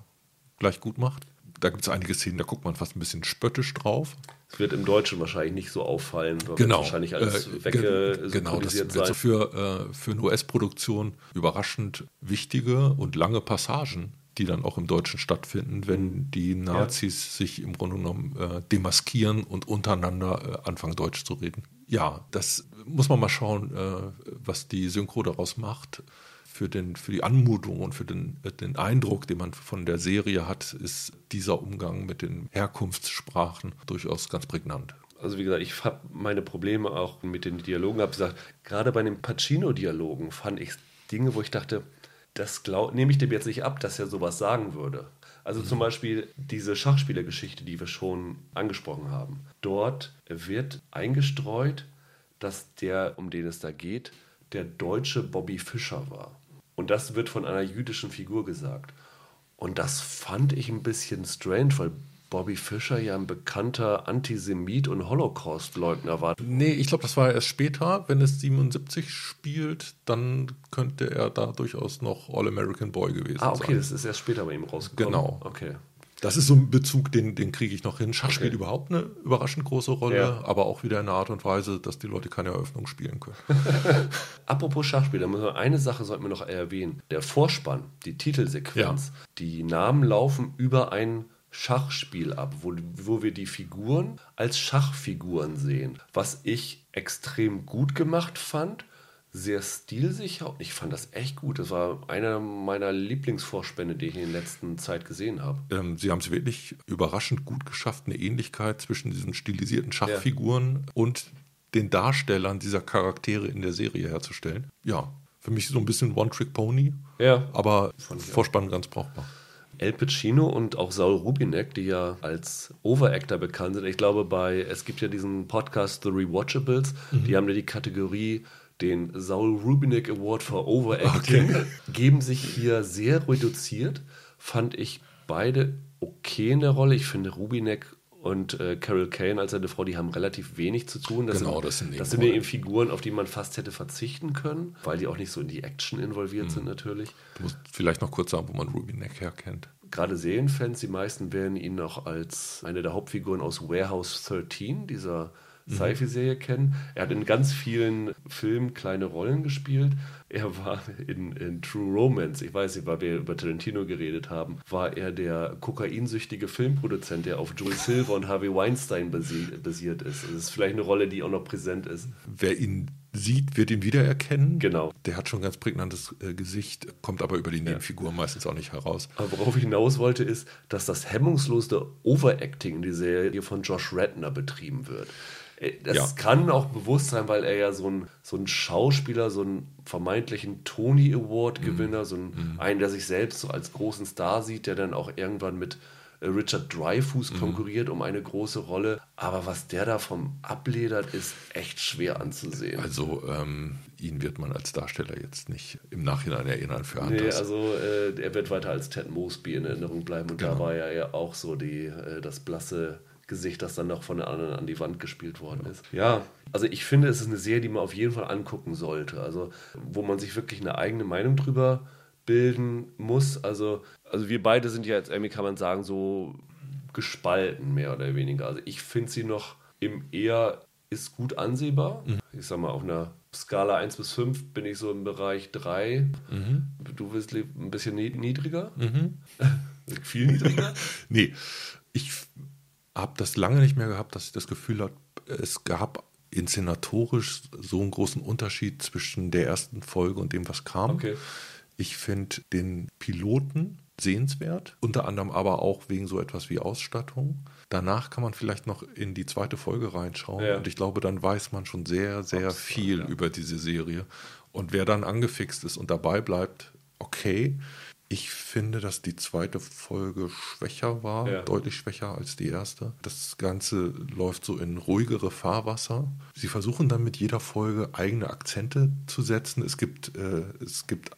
gleich gut macht. Da gibt es einige Szenen, da guckt man fast ein bisschen spöttisch drauf. Es wird im Deutschen wahrscheinlich nicht so auffallen, weil Genau. wahrscheinlich alles Äh, ge- wegge genau, das wird so für, äh, für eine US-Produktion überraschend wichtige und lange Passagen, die dann auch im Deutschen stattfinden, wenn die Nazis sich im Grunde genommen äh, demaskieren und untereinander äh, anfangen, Deutsch zu reden. Ja, das muss man mal schauen, äh, was die Synchro daraus macht. Für, den, für die Anmutung und für den, äh, den Eindruck, den man von der Serie hat, ist dieser Umgang mit den Herkunftssprachen durchaus ganz prägnant. Also wie gesagt, ich habe meine Probleme auch mit den Dialogen. Habe gesagt, gerade bei den Pacino-Dialogen fand ich Dinge, wo ich dachte, das glaub, nehme ich dem jetzt nicht ab, dass er sowas sagen würde. Also zum Beispiel diese Schachspielergeschichte, die wir schon angesprochen haben. Dort wird eingestreut, dass der, um den es da geht, der deutsche Bobby Fischer war. Und das wird von einer jüdischen Figur gesagt. Und das fand ich ein bisschen strange, weil Bobby Fischer ja ein bekannter Antisemit und Holocaust-Leugner war. Nee, ich glaube, das war erst später. Wenn es 77 spielt, dann könnte er da durchaus noch All-American Boy gewesen Ah, okay, sein. das ist erst später bei ihm rausgekommen. Genau. Okay. Das ist so ein Bezug, den, den kriege ich noch hin. Schach spielt Okay. überhaupt eine überraschend große Rolle, Ja. aber auch wieder in einer Art und Weise, dass die Leute keine Eröffnung spielen können. Apropos Schachspiel, da müssen wir, eine Sache sollten wir noch erwähnen. Der Vorspann, die Titelsequenz, die Namen laufen über ein Schachspiel ab, wo, wo wir die Figuren als Schachfiguren sehen. Was ich extrem gut gemacht fand, sehr stilsicher und ich fand das echt gut. Das war einer meiner Lieblingsvorspänne, die ich in der letzten Zeit gesehen habe. Ähm, sie haben es wirklich überraschend gut geschafft, eine Ähnlichkeit zwischen diesen stilisierten Schachfiguren und den Darstellern dieser Charaktere in der Serie herzustellen. Ja, für mich so ein bisschen One-Trick-Pony, Ja. aber. Vorspann ganz brauchbar. El Pacino und auch Saul Rubinek, die ja als Overactor bekannt sind. Ich glaube, bei es gibt ja diesen Podcast The Rewatchables, die haben ja die Kategorie den Saul Rubinek Award for Overacting, geben sich hier sehr reduziert. Fand ich beide okay in der Rolle. Ich finde Rubinek und äh, Carol Kane als seine Frau, die haben relativ wenig zu tun. Genau, sind, das sind das sind eben Figuren, auf die man fast hätte verzichten können, weil die auch nicht so in die Action involviert sind natürlich. Du musst vielleicht noch kurz sagen, wo man Ruby Neck herkennt. Gerade Serienfans, die meisten werden ihn noch als eine der Hauptfiguren aus Warehouse 13, dieser Sci-Fi-Serie kennen. Er hat in ganz vielen Filmen kleine Rollen gespielt. Er war in, in True Romance, ich weiß nicht, weil wir über Tarantino geredet haben, war er der kokainsüchtige Filmproduzent, der auf Joel Silver und Harvey Weinstein basi basiert ist. Das ist vielleicht eine Rolle, die auch noch präsent ist. Wer ihn sieht, wird ihn wiedererkennen. Genau. Der hat schon ein ganz prägnantes äh, Gesicht, kommt aber über die Nebenfigur meistens auch nicht heraus. Aber worauf ich hinaus wollte, ist, dass das hemmungslose Overacting in die Serie von Josh Radner betrieben wird. Äh, Das Ja. kann auch bewusst sein, weil er ja so ein, so ein Schauspieler, so einen vermeintlichen Tony Award-Gewinner, so ein, einen, der sich selbst so als großen Star sieht, der dann auch irgendwann mit äh, Richard Dreyfuss konkurriert um eine große Rolle. Aber was der da vom abledert, ist echt schwer anzusehen. Also ähm, ihn wird man als Darsteller jetzt nicht im Nachhinein erinnern für Nee, Hunters. also äh, er wird weiter als Ted Mosby in Erinnerung bleiben und da Genau. war ja, ja auch so die, äh, das blasse Gesicht, das dann noch von den anderen an die Wand gespielt worden ist. Ja, Also ich finde, es ist eine Serie, die man auf jeden Fall angucken sollte. Also wo man sich wirklich eine eigene Meinung drüber bilden muss. Also, also wir beide sind ja jetzt irgendwie, kann man sagen, so gespalten, mehr oder weniger. Also ich finde sie noch im eher ist gut ansehbar. Mhm. Ich sag mal, auf einer Skala 1 bis 5 bin ich so im Bereich 3. Mhm. Du bist ein bisschen niedriger? Mhm. Viel niedriger? nee, ich habe das lange nicht mehr gehabt, dass ich das Gefühl habe, es gab inszenatorisch so einen großen Unterschied zwischen der ersten Folge und dem, was kam. Okay. Ich finde den Piloten sehenswert, unter anderem aber auch wegen so etwas wie Ausstattung. Danach kann man vielleicht noch in die zweite Folge reinschauen ja. und ich glaube, dann weiß man schon sehr, sehr Absolut, viel ja. über diese Serie. Und wer dann angefixt ist und dabei bleibt, okay. Ich finde, dass die zweite Folge schwächer war, ja. deutlich schwächer als die erste. Das Ganze läuft so in ruhigere Fahrwasser. Sie versuchen dann mit jeder Folge eigene Akzente zu setzen. Es gibt, äh, es gibt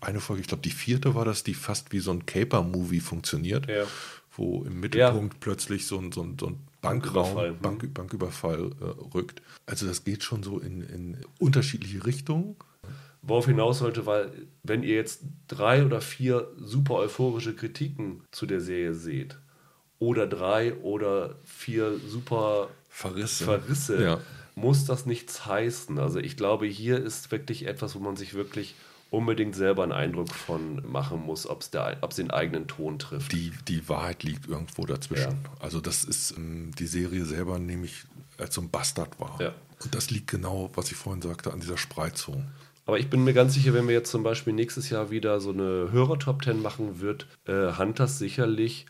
eine Folge, ich glaube die vierte war das, die fast wie so ein Caper-Movie funktioniert, ja. wo im Mittelpunkt ja. plötzlich so ein, so ein, so ein Bankraum, mhm. Bank, Banküberfall äh, rückt. Also das geht schon so in, in unterschiedliche Richtungen worauf hinaus sollte, weil wenn ihr jetzt drei oder vier super euphorische Kritiken zu der Serie seht oder drei oder vier super Verrisse, Verrisse ja. muss das nichts heißen. Also ich glaube, hier ist wirklich etwas, wo man sich wirklich unbedingt selber einen Eindruck von machen muss, ob es den eigenen Ton trifft. Die, die Wahrheit liegt irgendwo dazwischen. Ja. Also das ist ähm, die Serie selber nämlich als so ein Bastard war. Ja. Und das liegt genau, was ich vorhin sagte, an dieser Spreizung. Aber ich bin mir ganz sicher, wenn wir jetzt zum Beispiel nächstes Jahr wieder so eine Hörer-Top 10 machen, wird äh, Hunters sicherlich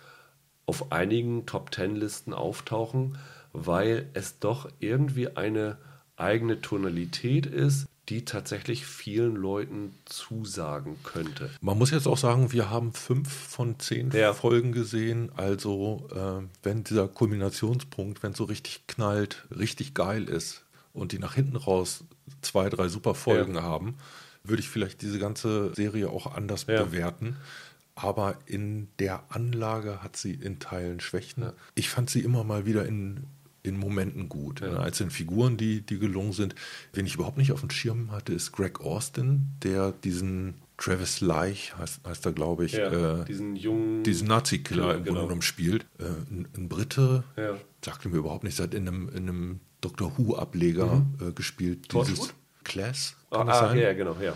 auf einigen Top 10 Listen auftauchen, weil es doch irgendwie eine eigene Tonalität ist, die tatsächlich vielen Leuten zusagen könnte. Man muss jetzt auch sagen, wir haben fünf von zehn ja. Folgen gesehen. Also äh, wenn dieser Kulminationspunkt, wenn es so richtig knallt, richtig geil ist, und die nach hinten raus zwei, drei super Folgen ja. haben, würde ich vielleicht diese ganze Serie auch anders ja. bewerten. Aber in der Anlage hat sie in Teilen Schwächen. Ja. Ich fand sie immer mal wieder in, in Momenten gut. Ja. Einzelnen Figuren, die, die gelungen sind. Wen ich überhaupt nicht auf dem Schirm hatte, ist Greg Austin, der diesen Travis Leich, heißt, heißt er, glaube ich, äh, diesen jungen diesen Nazi-Killer im Grunde genommen spielt. Äh, ein, ein, Brite, sagte mir überhaupt nicht, seit in einem, in einem Doctor Who-Ableger mhm. äh, gespielt. Dieses Class. Kann ah, ah ja, genau, ja.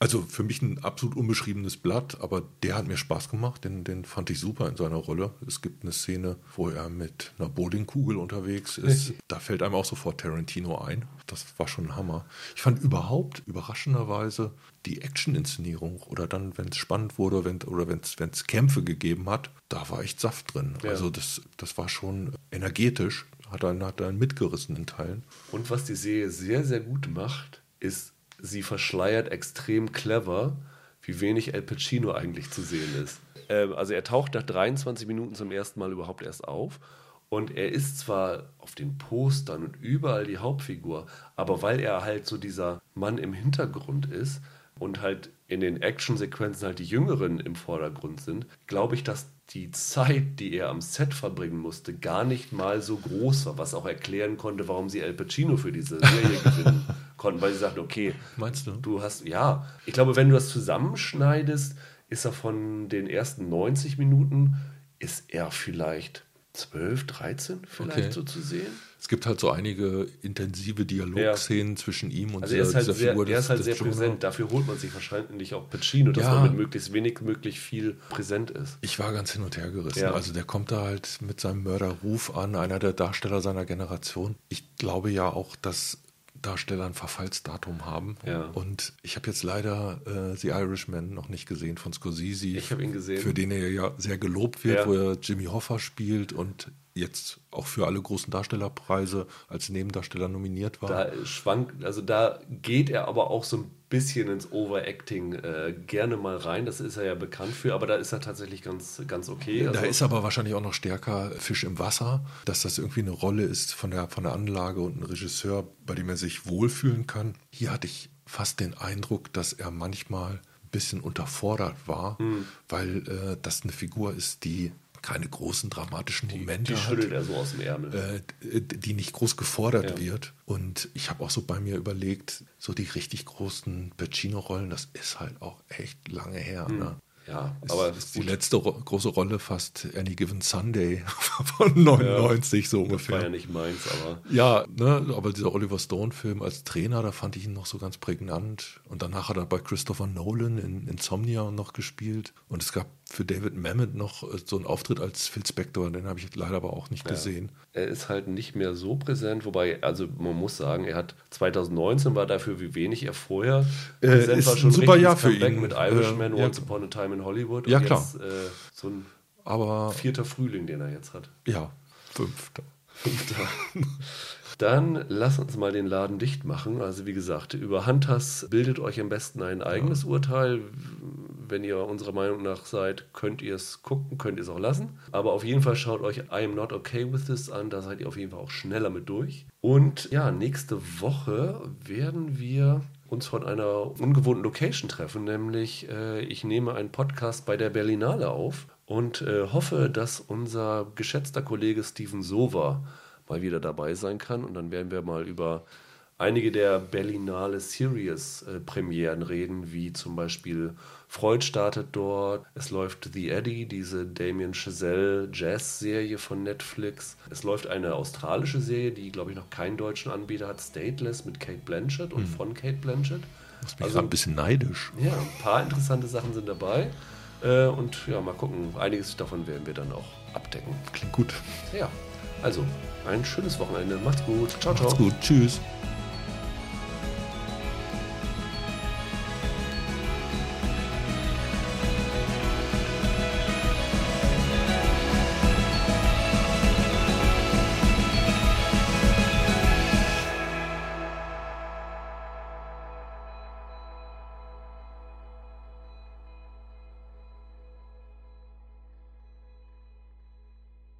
Also für mich ein absolut unbeschriebenes Blatt, aber der hat mir Spaß gemacht, den, den fand ich super in seiner Rolle. Es gibt eine Szene, wo er mit einer Bowlingkugel unterwegs ist. da fällt einem auch sofort Tarantino ein. Das war schon ein Hammer. Ich fand überhaupt überraschenderweise die Action-Inszenierung oder dann, wenn es spannend wurde wenn, oder wenn es Kämpfe gegeben hat, da war echt Saft drin. Ja. Also das, das war schon energetisch hat einen, hat einen mitgerissen in Teilen. Und was die Serie sehr, sehr gut macht, ist, sie verschleiert extrem clever, wie wenig El Pacino eigentlich zu sehen ist. Ähm, also er taucht nach 23 Minuten zum ersten Mal überhaupt erst auf. Und er ist zwar auf den Postern und überall die Hauptfigur, aber weil er halt so dieser Mann im Hintergrund ist und halt in den Actionsequenzen halt die Jüngeren im Vordergrund sind, glaube ich, dass die Zeit, die er am Set verbringen musste, gar nicht mal so groß war, was auch erklären konnte, warum sie Al Pacino für diese Serie gewinnen konnten, weil sie sagten, okay, meinst du? Du hast, ja, ich glaube, wenn du das zusammenschneidest, ist er von den ersten 90 Minuten, ist er vielleicht 12, 13 vielleicht okay. so zu sehen. Es gibt halt so einige intensive Dialogszenen ja. zwischen ihm und also dieser, er halt dieser sehr, Figur. Er ist halt sehr präsent. Dafür holt man sich wahrscheinlich auch Pacino, dass ja. man mit möglichst wenig möglich viel präsent ist. Ich war ganz hin und her gerissen. Ja. Also der kommt da halt mit seinem Mörderruf an, einer der Darsteller seiner Generation. Ich glaube ja auch, dass Darsteller ein Verfallsdatum haben. Ja. Und ich habe jetzt leider äh, The Irishman noch nicht gesehen von Scorsese. Ich habe ihn gesehen. Für den er ja sehr gelobt wird, ja. wo er Jimmy Hoffa spielt und jetzt auch für alle großen Darstellerpreise als Nebendarsteller nominiert war. Da schwankt, also da geht er aber auch so ein bisschen ins Overacting äh, gerne mal rein. Das ist er ja bekannt für, aber da ist er tatsächlich ganz, ganz okay. Also da ist aber wahrscheinlich auch noch stärker Fisch im Wasser, dass das irgendwie eine Rolle ist von der, von der Anlage und ein Regisseur, bei dem er sich wohlfühlen kann. Hier hatte ich fast den Eindruck, dass er manchmal ein bisschen unterfordert war, mhm. weil äh, das eine Figur ist, die keine großen dramatischen Momente Die hat. er so aus dem Ärmel. äh, die nicht groß gefordert Ja. wird. Und ich habe auch so bei mir überlegt, so die richtig großen Pacino-Rollen, das ist halt auch echt lange her. Ne? ja, Ist, aber ist die letzte Ro große Rolle fast Any Given Sunday von 99 so war ja ungefähr. nicht meins, aber Ja, ne, aber dieser Oliver Stone-Film als Trainer, da fand ich ihn noch so ganz prägnant. Und danach hat er bei Christopher Nolan in Insomnia noch gespielt. Und es gab für David Mamet noch äh, so einen Auftritt als Phil Spector, den habe ich leider aber auch nicht gesehen. er ist halt nicht mehr so präsent, wobei, also man muss sagen, er hat 2019 war dafür, wie wenig er vorher Äh, präsent ist war, ein schon super richtiges Jahr für Comeback ihn. mit Irishman, Äh, ja. Once Upon a Time in Hollywood Ja, klar. jetzt äh, so ein Aber vierter Frühling, den er jetzt hat. ja, fünfter. Fünfter. Dann lass uns mal den Laden dicht machen. Also wie gesagt, über Hunters bildet euch am besten ein eigenes Urteil. Wenn ihr unserer Meinung nach seid, könnt ihr es gucken, könnt ihr es auch lassen. Aber auf jeden Fall schaut euch I'm Not Okay With This an. Da seid ihr auf jeden Fall auch schneller mit durch. Und ja, nächste Woche werden wir uns von einer ungewohnten Location treffen, nämlich äh, ich nehme einen Podcast bei der Berlinale auf und äh, hoffe, dass unser geschätzter Kollege Steven Sova mal wieder dabei sein kann. Und dann werden wir mal über einige der Berlinale Series äh, reden, wie zum Beispiel Freud startet dort. Es läuft The Eddie, diese Damien Chazelle Jazz-Serie von Netflix. Es läuft eine australische Serie, die, glaube ich, noch keinen deutschen Anbieter hat, Stateless mit Kate Blanchett und von Kate Blanchett. Ich bin Also- ein bisschen neidisch. Ja, ein paar interessante Sachen sind dabei. Äh, und ja, mal gucken. Einiges davon werden wir dann auch abdecken. Klingt gut. Ja, also ein schönes Wochenende. Macht's gut. Ciao, ciao. Macht's gut. Tschüss.